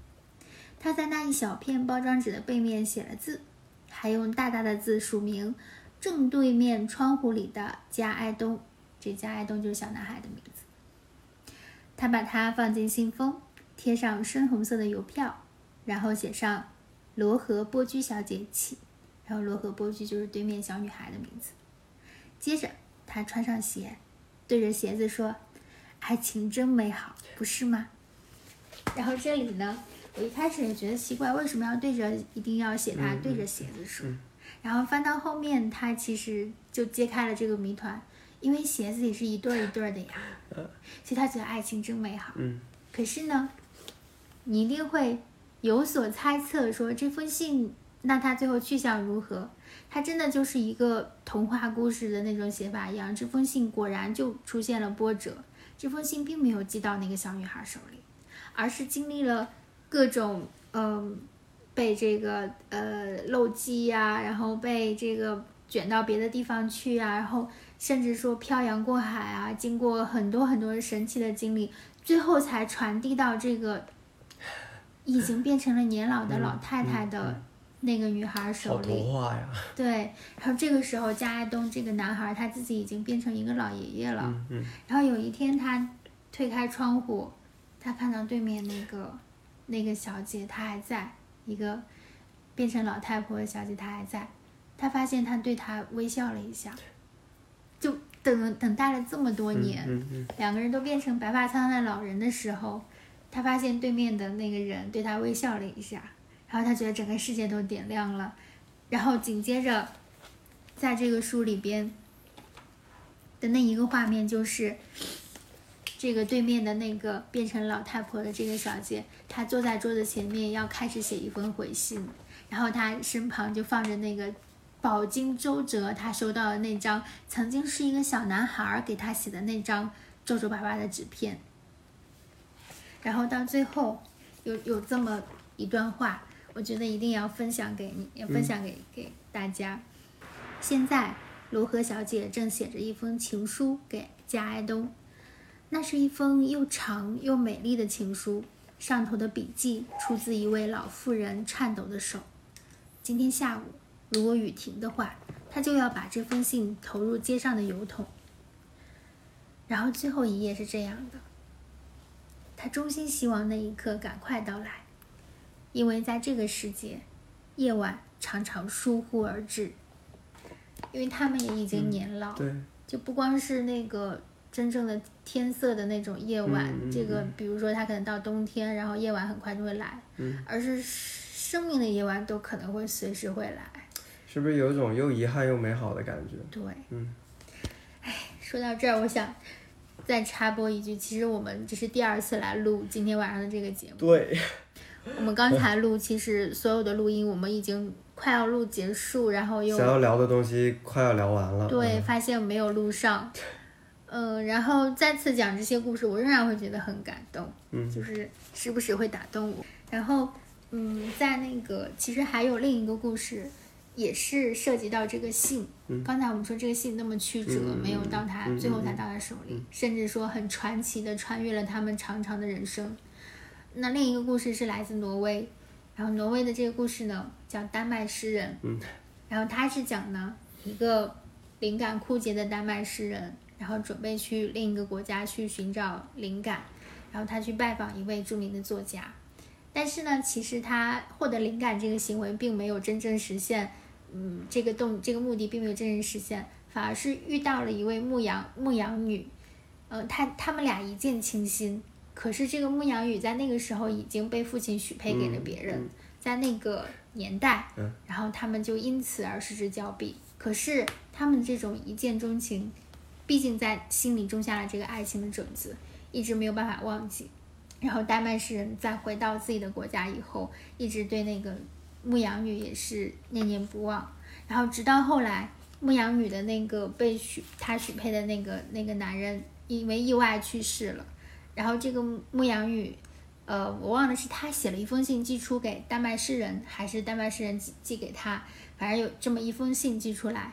他在那一小片包装纸的背面写了字，还用大大的字署名“正对面窗户里的加埃东”。这加爱东就是小男孩的名字。他把它放进信封，贴上深红色的邮票，然后写上“罗和波居小姐起”，然后罗和波居就是对面小女孩的名字。接着他穿上鞋，对着鞋子说：“爱情真美好，不是吗？”然后这里呢，我一开始也觉得奇怪，为什么要对着一定要写他对着鞋子说？然后翻到后面，他其实就揭开了这个谜团。因为鞋子也是一对儿一对儿的呀，其实他觉得爱情真美好。嗯，可是呢，你一定会有所猜测，说这封信，那他最后去向如何？他真的就是一个童话故事的那种写法一样，这封信果然就出现了波折。这封信并没有寄到那个小女孩手里，而是经历了各种嗯，被这个呃漏机呀，然后被这个卷到别的地方去啊，然后。甚至说漂洋过海啊，经过很多很多神奇的经历，最后才传递到这个已经变成了年老的老太太的那个女孩手里。童话呀！对，然后这个时候，加爱东这个男孩他自己已经变成一个老爷爷了。嗯嗯。然后有一天，他推开窗户，他看到对面那个那个小姐，她还在一个变成老太婆的小姐，她还在。她发现她对她微笑了一下。就等等待了这么多年，两个人都变成白发苍苍的老人的时候，她发现对面的那个人对她微笑了一下，然后她觉得整个世界都点亮了。然后紧接着，在这个书里边的那一个画面就是，这个对面的那个变成老太婆的这个小姐，她坐在桌子前面要开始写一封回信，然后她身旁就放着那个。饱经周折，她收到的那张曾经是一个小男孩给她写的那张皱皱巴巴的纸片，然后到最后有有这么一段话，我觉得一定要分享给你，也分享给给大家。现在罗和小姐正写着一封情书给加埃东，那是一封又长又美丽的情书，上头的笔记出自一位老妇人颤抖的手。今天下午。如果雨停的话，他就要把这封信投入街上的邮筒。然后最后一页是这样的：他衷心希望那一刻赶快到来，因为在这个世界，夜晚常常疏忽而至。因为他们也已经年老，对，就不光是那个真正的天色的那种夜晚，这个比如说它可能到冬天，然后夜晚很快就会来，而是生命的夜晚都可能会随时会来。是不是有一种又遗憾又美好的感觉？对，嗯，哎，说到这儿，我想再插播一句，其实我们这是第二次来录今天晚上的这个节目。对，我们刚才录，其实所有的录音我们已经快要录结束，然后又想要聊的东西快要聊完了，对，发现没有录上，嗯，然后再次讲这些故事，我仍然会觉得很感动，嗯，就是时不时会打动我。然后，嗯，在那个其实还有另一个故事。也是涉及到这个信。刚才我们说这个信那么曲折，没有到他最后才到他手里，甚至说很传奇的穿越了他们长长的人生。那另一个故事是来自挪威，然后挪威的这个故事呢叫丹麦诗人。然后他是讲呢一个灵感枯竭的丹麦诗人，然后准备去另一个国家去寻找灵感，然后他去拜访一位著名的作家，但是呢，其实他获得灵感这个行为并没有真正实现。嗯，这个动这个目的并没有真正实现，反而是遇到了一位牧羊牧羊女，嗯，他他们俩一见倾心，可是这个牧羊女在那个时候已经被父亲许配给了别人，在那个年代，嗯然后他们就因此而失之交臂。可是他们这种一见钟情，毕竟在心里种下了这个爱情的种子，一直没有办法忘记。然后丹麦诗人在回到自己的国家以后，一直对那个牧羊女也是念念不忘。然后直到后来，牧羊女的那个被许她许配的那个那个男人因为意外去世了，然后这个牧羊女，呃，我忘了是她写了一封信寄出给丹麦诗人，还是丹麦诗人寄寄给她，反正有这么一封信寄出来。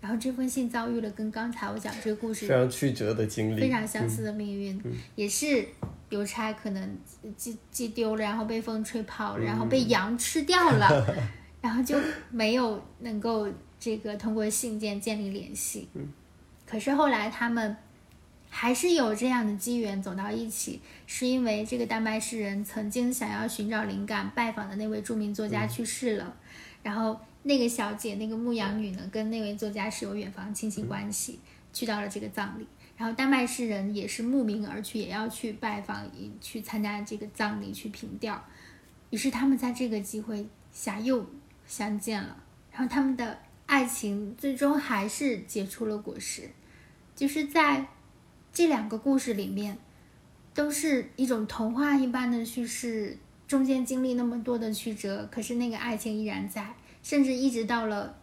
然后这封信遭遇了跟刚才我讲这个故事非常曲折的经历，非常相似的命运，也是邮差可能寄寄丢了，然后被风吹跑了，然后被羊吃掉了，然后就没有能够这个通过信件建立联系。可是后来他们还是有这样的机缘走到一起，是因为这个丹麦诗人曾经想要寻找灵感拜访的那位著名作家去世了，然后那个小姐那个牧羊女呢，跟那位作家是有远房亲戚关系，去到了这个葬礼。然后丹麦诗人也是慕名而去，也要去拜访，去参加这个葬礼，去凭吊。于是他们在这个机会下又相见了，然后他们的爱情最终还是结出了果实。就是在这两个故事里面，都是一种童话一般的叙事，中间经历那么多的曲折，可是那个爱情依然在，甚至一直到了。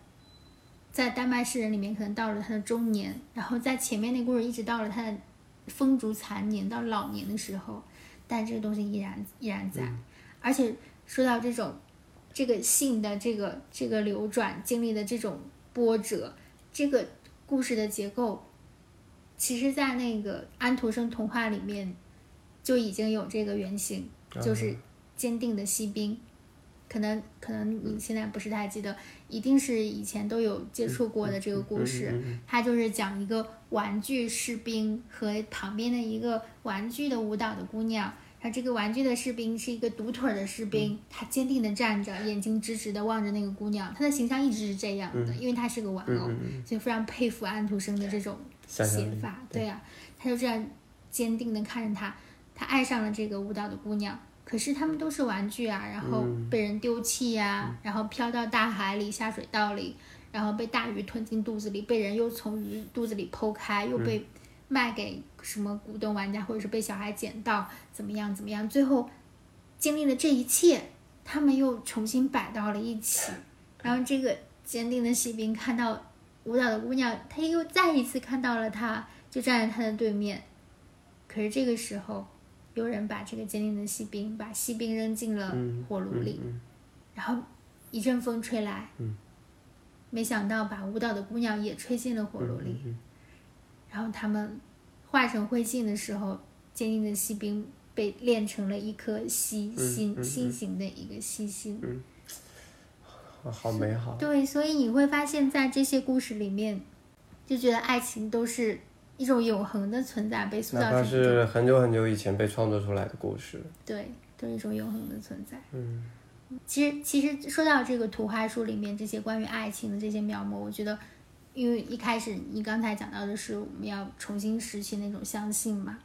在丹麦诗人里面，可能到了他的中年，然后在前面那故事一直到了他的风烛残年到老年的时候，但这个东西依然依然在。而且说到这种这个性的这个这个流转经历的这种波折，这个故事的结构，其实，在那个安徒生童话里面就已经有这个原型，就是坚定的锡兵。可能可能你现在不是太记得，一定是以前都有接触过的这个故事。它就是讲一个玩具士兵和旁边的一个玩具的舞蹈的姑娘。然后这个玩具的士兵是一个独腿的士兵，他坚定的站着，眼睛直直的望着那个姑娘。他的形象一直是这样的，因为他是个玩偶，所以非常佩服安徒生的这种写法。对呀、啊，他就这样坚定的看着他，他爱上了这个舞蹈的姑娘。可是他们都是玩具啊，然后被人丢弃呀、啊，然后飘到大海里、下水道里，然后被大鱼吞进肚子里，被人又从鱼肚子里剖开，又被卖给什么股东玩家，或者是被小孩捡到，怎么样怎么样？最后经历了这一切，他们又重新摆到了一起。然后这个坚定的锡兵看到舞蹈的姑娘，他又再一次看到了她，就站在他的对面。可是这个时候。有人把这个坚定的锡兵把锡兵扔进了火炉里，嗯嗯嗯、然后一阵风吹来，嗯、没想到把舞蹈的姑娘也吹进了火炉里。嗯、然后他们化成灰烬的时候，坚定的锡兵被炼成了一颗锡心，心形的一个锡心。嗯，好美好。对，所以你会发现在这些故事里面，就觉得爱情都是。一种永恒的存在被塑造成，是很久很久以前被创作出来的故事，对，都是一种永恒的存在。嗯，其实其实说到这个图画书里面这些关于爱情的这些描摹，我觉得，因为一开始你刚才讲到的是我们要重新拾起那种相信嘛，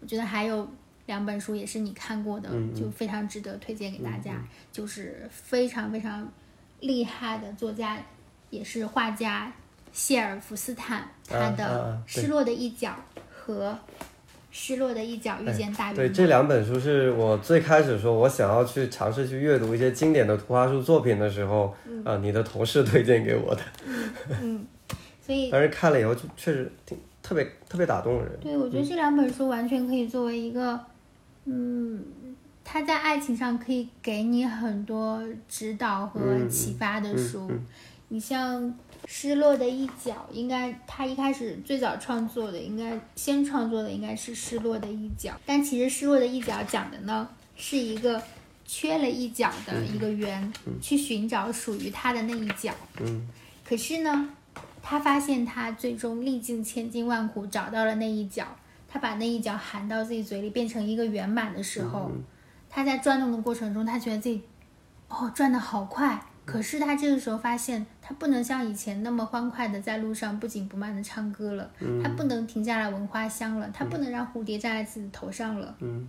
我觉得还有两本书也是你看过的，嗯、就非常值得推荐给大家，嗯、就是非常非常厉害的作家，也是画家。谢尔弗斯坦他的《失落的一角》和《失落的一角遇见大云》对这两本书是我最开始说我想要去尝试去阅读一些经典的图画书作品的时候，嗯、呃，你的同事推荐给我的。嗯，嗯所以 但是看了以后就确实挺特别特别打动人。对，我觉得这两本书完全可以作为一个，嗯，他在爱情上可以给你很多指导和启发的书。嗯嗯嗯、你像。失落的一角，应该他一开始最早创作的，应该先创作的应该是失落的一角。但其实失落的一角讲的呢，是一个缺了一角的一个圆，嗯、去寻找属于他的那一角。嗯。可是呢，他发现他最终历尽千辛万苦找到了那一角，他把那一角含到自己嘴里变成一个圆满的时候，嗯、他在转动的过程中，他觉得自己哦转的好快。可是他这个时候发现，他不能像以前那么欢快的在路上不紧不慢的唱歌了，嗯、他不能停下来闻花香了，他不能让蝴蝶站在自己头上了，嗯、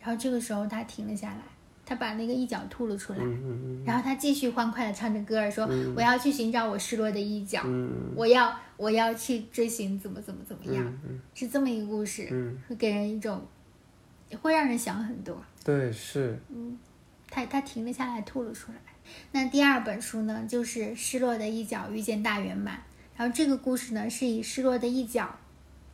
然后这个时候他停了下来，他把那个一角吐了出来，然后他继续欢快的唱着歌儿说：“我要去寻找我失落的一角，嗯。我要我要去追寻怎么怎么怎么样，嗯。是这么一个故事，嗯，会给人一种，会让人想很多。对，是，嗯他他停了下来，吐了出来。那第二本书呢，就是《失落的一角遇见大圆满》。然后这个故事呢，是以失落的一角，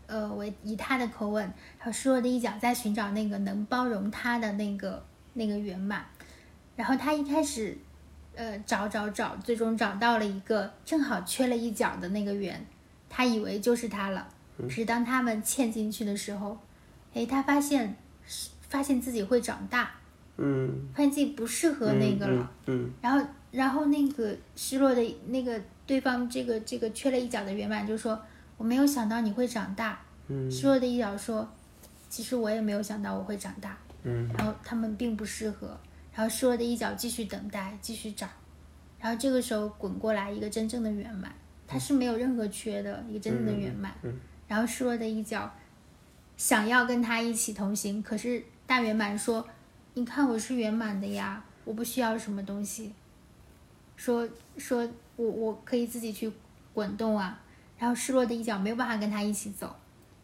呃，为以他的口吻，然后失落的一角在寻找那个能包容他的那个那个圆满。然后他一开始，呃，找找找，最终找到了一个正好缺了一角的那个圆，他以为就是他了。可是当他们嵌进去的时候，哎，他发现发现自己会长大。嗯，发现自己不适合那个了，嗯然后然后那个失落的那个对方这个这个缺了一角的圆满就说我没有想到你会长大，嗯。失落的一角说其实我也没有想到我会长大，嗯。然后他们并不适合，然后失落的一角继续等待继续找，然后这个时候滚过来一个真正的圆满，它是没有任何缺的一个真正的圆满，嗯。然后失落的一角想要跟他一起同行，可是大圆满说。你看我是圆满的呀，我不需要什么东西。说说我我可以自己去滚动啊，然后失落的一角没有办法跟他一起走，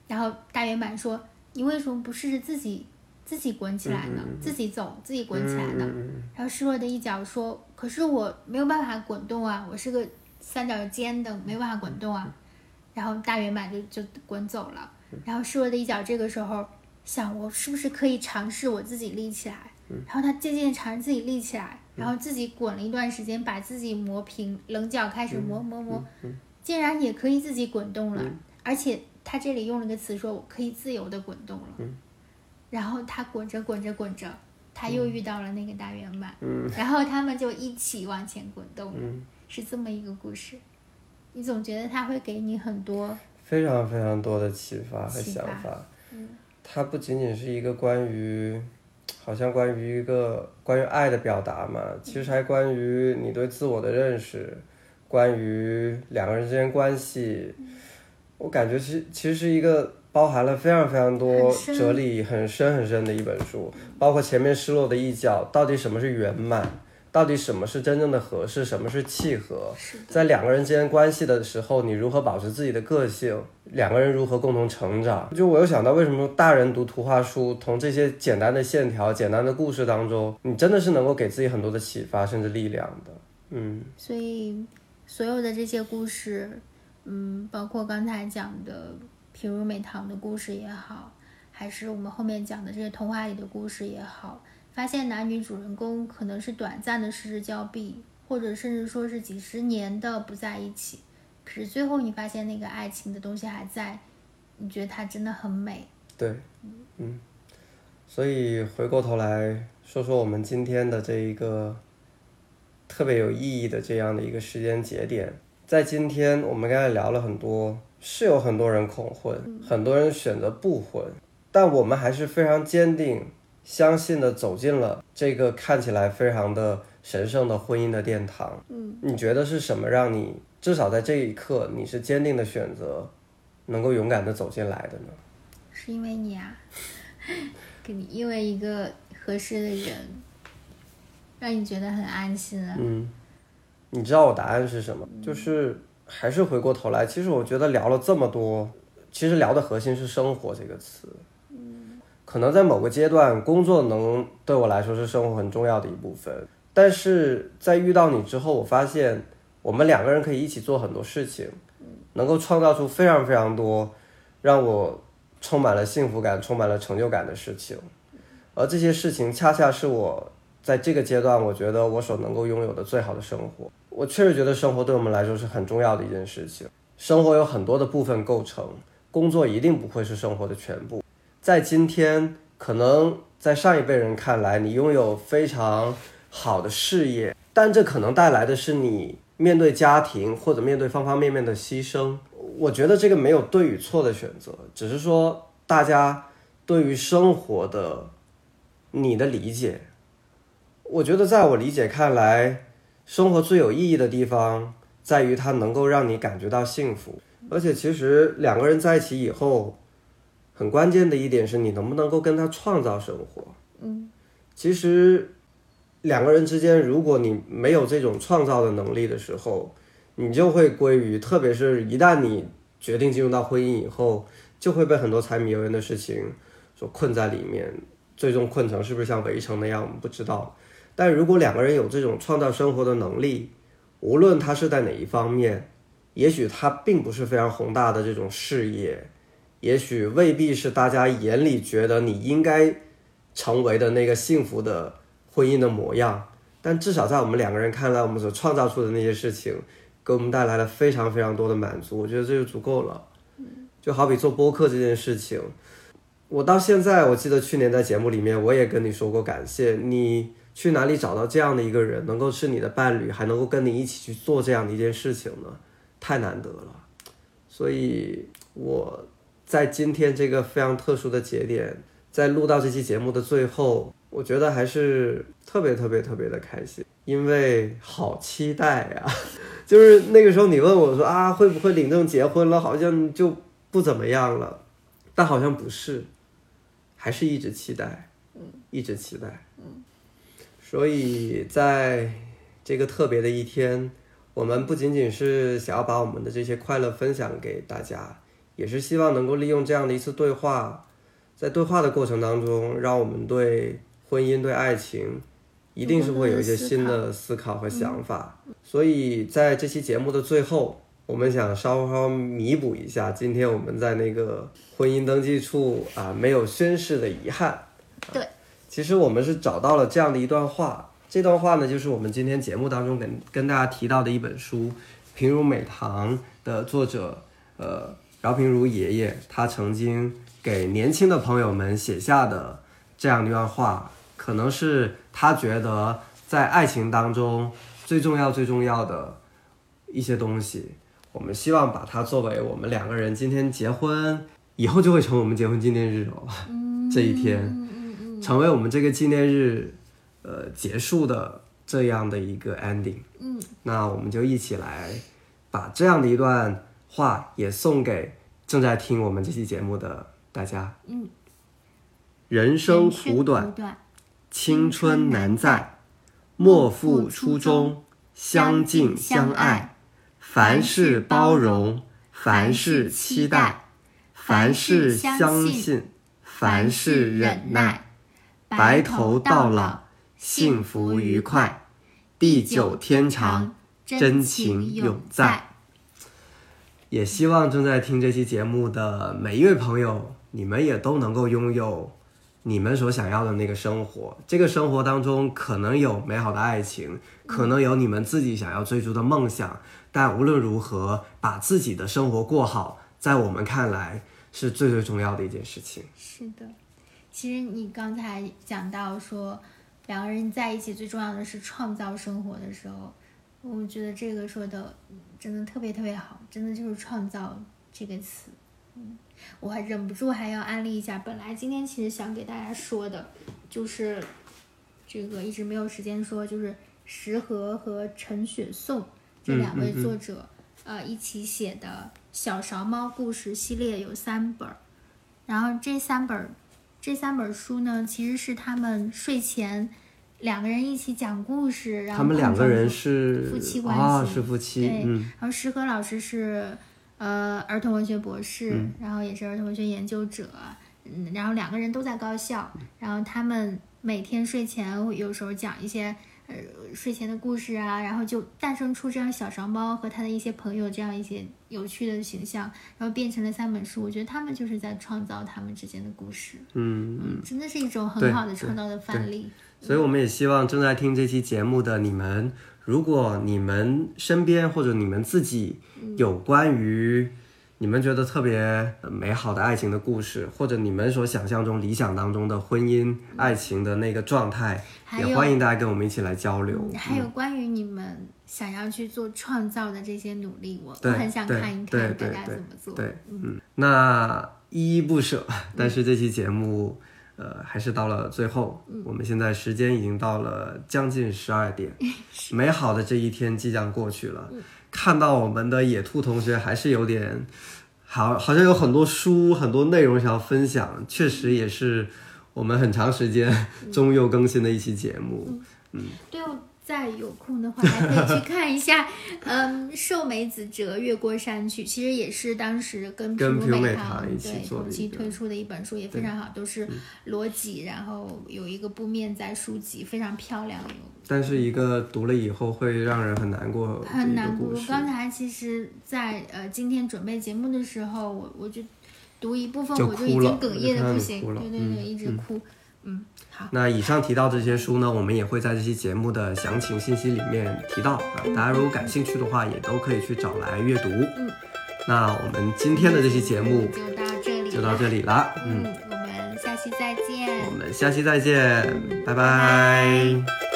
然后大圆满说：“你为什么不试着自己自己滚起来呢？自己走，自己滚起来呢？”然后失落的一角说：“可是我没有办法滚动啊，我是个三角尖的，没有办法滚动啊。”然后大圆满就就滚走了，然后失落的一角这个时候。想我是不是可以尝试我自己立起来？然后他渐渐尝试自己立起来，然后自己滚了一段时间，把自己磨平，棱角开始磨磨磨，竟然也可以自己滚动了。而且他这里用了个词说，我可以自由的滚动了。然后他滚着滚着滚着，他又遇到了那个大圆满，然后他们就一起往前滚动了，是这么一个故事。你总觉得他会给你很多非常非常多的启发和想法。嗯它不仅仅是一个关于，好像关于一个关于爱的表达嘛，其实还关于你对自我的认识，关于两个人之间关系。我感觉其其实是一个包含了非常非常多哲理很深很深的一本书，包括前面失落的一角，到底什么是圆满，到底什么是真正的合适，什么是契合，在两个人之间关系的时候，你如何保持自己的个性，两个人如何共同成长。就我又想到，为什么大人读图画书，从这些简单的线条、简单的故事当中，你真的是能够给自己很多的启发，甚至力量的。嗯所以所有的这些故事，嗯，包括刚才讲的譬如美棠的故事也好，还是我们后面讲的这些童话里的故事也好，发现男女主人公可能是短暂的失之交臂，或者甚至说是几十年的不在一起，可是最后你发现那个爱情的东西还在，你觉得它真的很美。对，嗯，所以回过头来说说我们今天的这一个特别有意义的这样的一个时间节点，在今天我们刚才聊了很多，是有很多人恐婚，很多人选择不婚，但我们还是非常坚定、相信的走进了这个看起来非常的神圣的婚姻的殿堂。嗯，你觉得是什么让你至少在这一刻你是坚定的选择，能够勇敢的走进来的呢？是因为你啊，给你因为一个合适的人，让你觉得很安心啊。嗯，你知道我答案是什么？就是还是回过头来，其实我觉得聊了这么多，其实聊的核心是“生活”这个词。可能在某个阶段，工作能对我来说是生活很重要的一部分，但是在遇到你之后，我发现我们两个人可以一起做很多事情，能够创造出非常非常多让我充满了幸福感、充满了成就感的事情，而这些事情恰恰是我。在这个阶段，我觉得我所能够拥有的最好的生活，我确实觉得生活对我们来说是很重要的一件事情。生活有很多的部分构成，工作一定不会是生活的全部。在今天，可能在上一辈人看来，你拥有非常好的事业，但这可能带来的是你面对家庭或者面对方方面面的牺牲。我觉得这个没有对与错的选择，只是说大家对于生活的你的理解。我觉得，在我理解看来，生活最有意义的地方在于它能够让你感觉到幸福。而且，其实两个人在一起以后，很关键的一点是你能不能够跟他创造生活。其实两个人之间，如果你没有这种创造的能力的时候，你就会归于，特别是一旦你决定进入到婚姻以后，就会被很多柴米油盐的事情所困在里面，最终困成是不是像围城那样，我们不知道。但如果两个人有这种创造生活的能力，无论他是在哪一方面，也许他并不是非常宏大的这种事业，也许未必是大家眼里觉得你应该成为的那个幸福的婚姻的模样，但至少在我们两个人看来，我们所创造出的那些事情，给我们带来了非常非常多的满足，我觉得这就足够了。就好比做播客这件事情，我到现在，我记得去年在节目里面我也跟你说过，感谢你去哪里找到这样的一个人，能够是你的伴侣，还能够跟你一起去做这样的一件事情呢？太难得了。所以我在今天这个非常特殊的节点，在录到这期节目的最后，我觉得还是特别特别特别的开心，因为好期待呀！就是那个时候你问我说啊，会不会领证结婚了？好像就不怎么样了，但好像不是，还是一直期待，嗯，一直期待，嗯。所以在这个特别的一天，我们不仅仅是想要把我们的这些快乐分享给大家，也是希望能够利用这样的一次对话，在对话的过程当中，让我们对婚姻、对爱情，一定是会有一些新的思考和想法。所以在这期节目的最后，我们想稍稍弥补一下今天我们在那个婚姻登记处啊没有宣誓的遗憾。对。其实我们是找到了这样的一段话，这段话呢，就是我们今天节目当中跟跟大家提到的一本书《平如美堂》的作者，呃，饶平如爷爷，他曾经给年轻的朋友们写下的这样一段话，可能是他觉得在爱情当中最重要、最重要的一些东西。我们希望把它作为我们两个人今天结婚以后就会成为我们结婚纪念日哦，这一天。成为我们这个纪念日，呃，结束的这样的一个 ending。嗯，那我们就一起来把这样的一段话也送给正在听我们这期节目的大家。嗯，人生苦短，青春难在，莫负初衷，相敬相爱，凡事包容，凡事期待，凡事相信，凡事忍耐。白头到老，幸福愉快，地久天长，真情永在。也希望正在听这期节目的每一位朋友，你们也都能够拥有你们所想要的那个生活。这个生活当中可能有美好的爱情，可能有你们自己想要追逐的梦想，但无论如何，把自己的生活过好，在我们看来是最最重要的一件事情。是的。其实你刚才讲到说，两个人在一起最重要的是创造生活的时候，我觉得这个说的真的特别特别好，真的就是创造这个词。嗯，我还忍不住还要安利一下，本来今天其实想给大家说的，就是这个一直没有时间说，就是石河和陈雪颂这两位作者呃一起写的小勺猫故事系列有三本，然后这三本。这三本书呢，其实是他们睡前两个人一起讲故事，然后他们两个人是夫妻关系，是夫妻。对，然后石河老师是呃儿童文学博士，然后也是儿童文学研究者，嗯，然后两个人都在高校，然后他们每天睡前有时候讲一些。呃，睡前的故事啊，然后就诞生出这样小勺猫和他的一些朋友这样一些有趣的形象，然后变成了三本书。我觉得他们就是在创造他们之间的故事。嗯嗯，真的是一种很好的创造的范例。所以我们也希望正在听这期节目的你们，如果你们身边或者你们自己有关于。你们觉得特别美好的爱情的故事，或者你们所想象中理想当中的婚姻爱情的那个状态，也欢迎大家跟我们一起来交流。还有关于你们想要去做创造的这些努力，我我很想看一看大家怎么做。对，嗯，那依依不舍，但是这期节目，呃，还是到了最后。我们现在时间已经到了将近十二点，美好的这一天即将过去了。看到我们的野兔同学还是有点，好，好像有很多书、很多内容想要分享，确实也是我们很长时间 终于又更新的一期节目。对，我再有空的话还可以去看一下，嗯，《寿美子折越过山去》，其实也是当时跟跟平美平美堂一起对同期推出的一本书，也非常好，都是裸脊，然后有一个布面在书籍，非常漂亮，有但是一个读了以后会让人很难过很难过。故事。刚才其实在，呃今天准备节目的时候，我我就读一部分，就我就已经哽咽的不行，对对对，一直哭。嗯，好，那以上提到这些书呢，我们也会在这期节目的详情信息里面提到啊，大家如果感兴趣的话，也都可以去找来阅读。嗯，那我们今天的这期节目就到这里，就到这。里了，嗯，嗯，我们下期再见。我们下期再见，拜。拜拜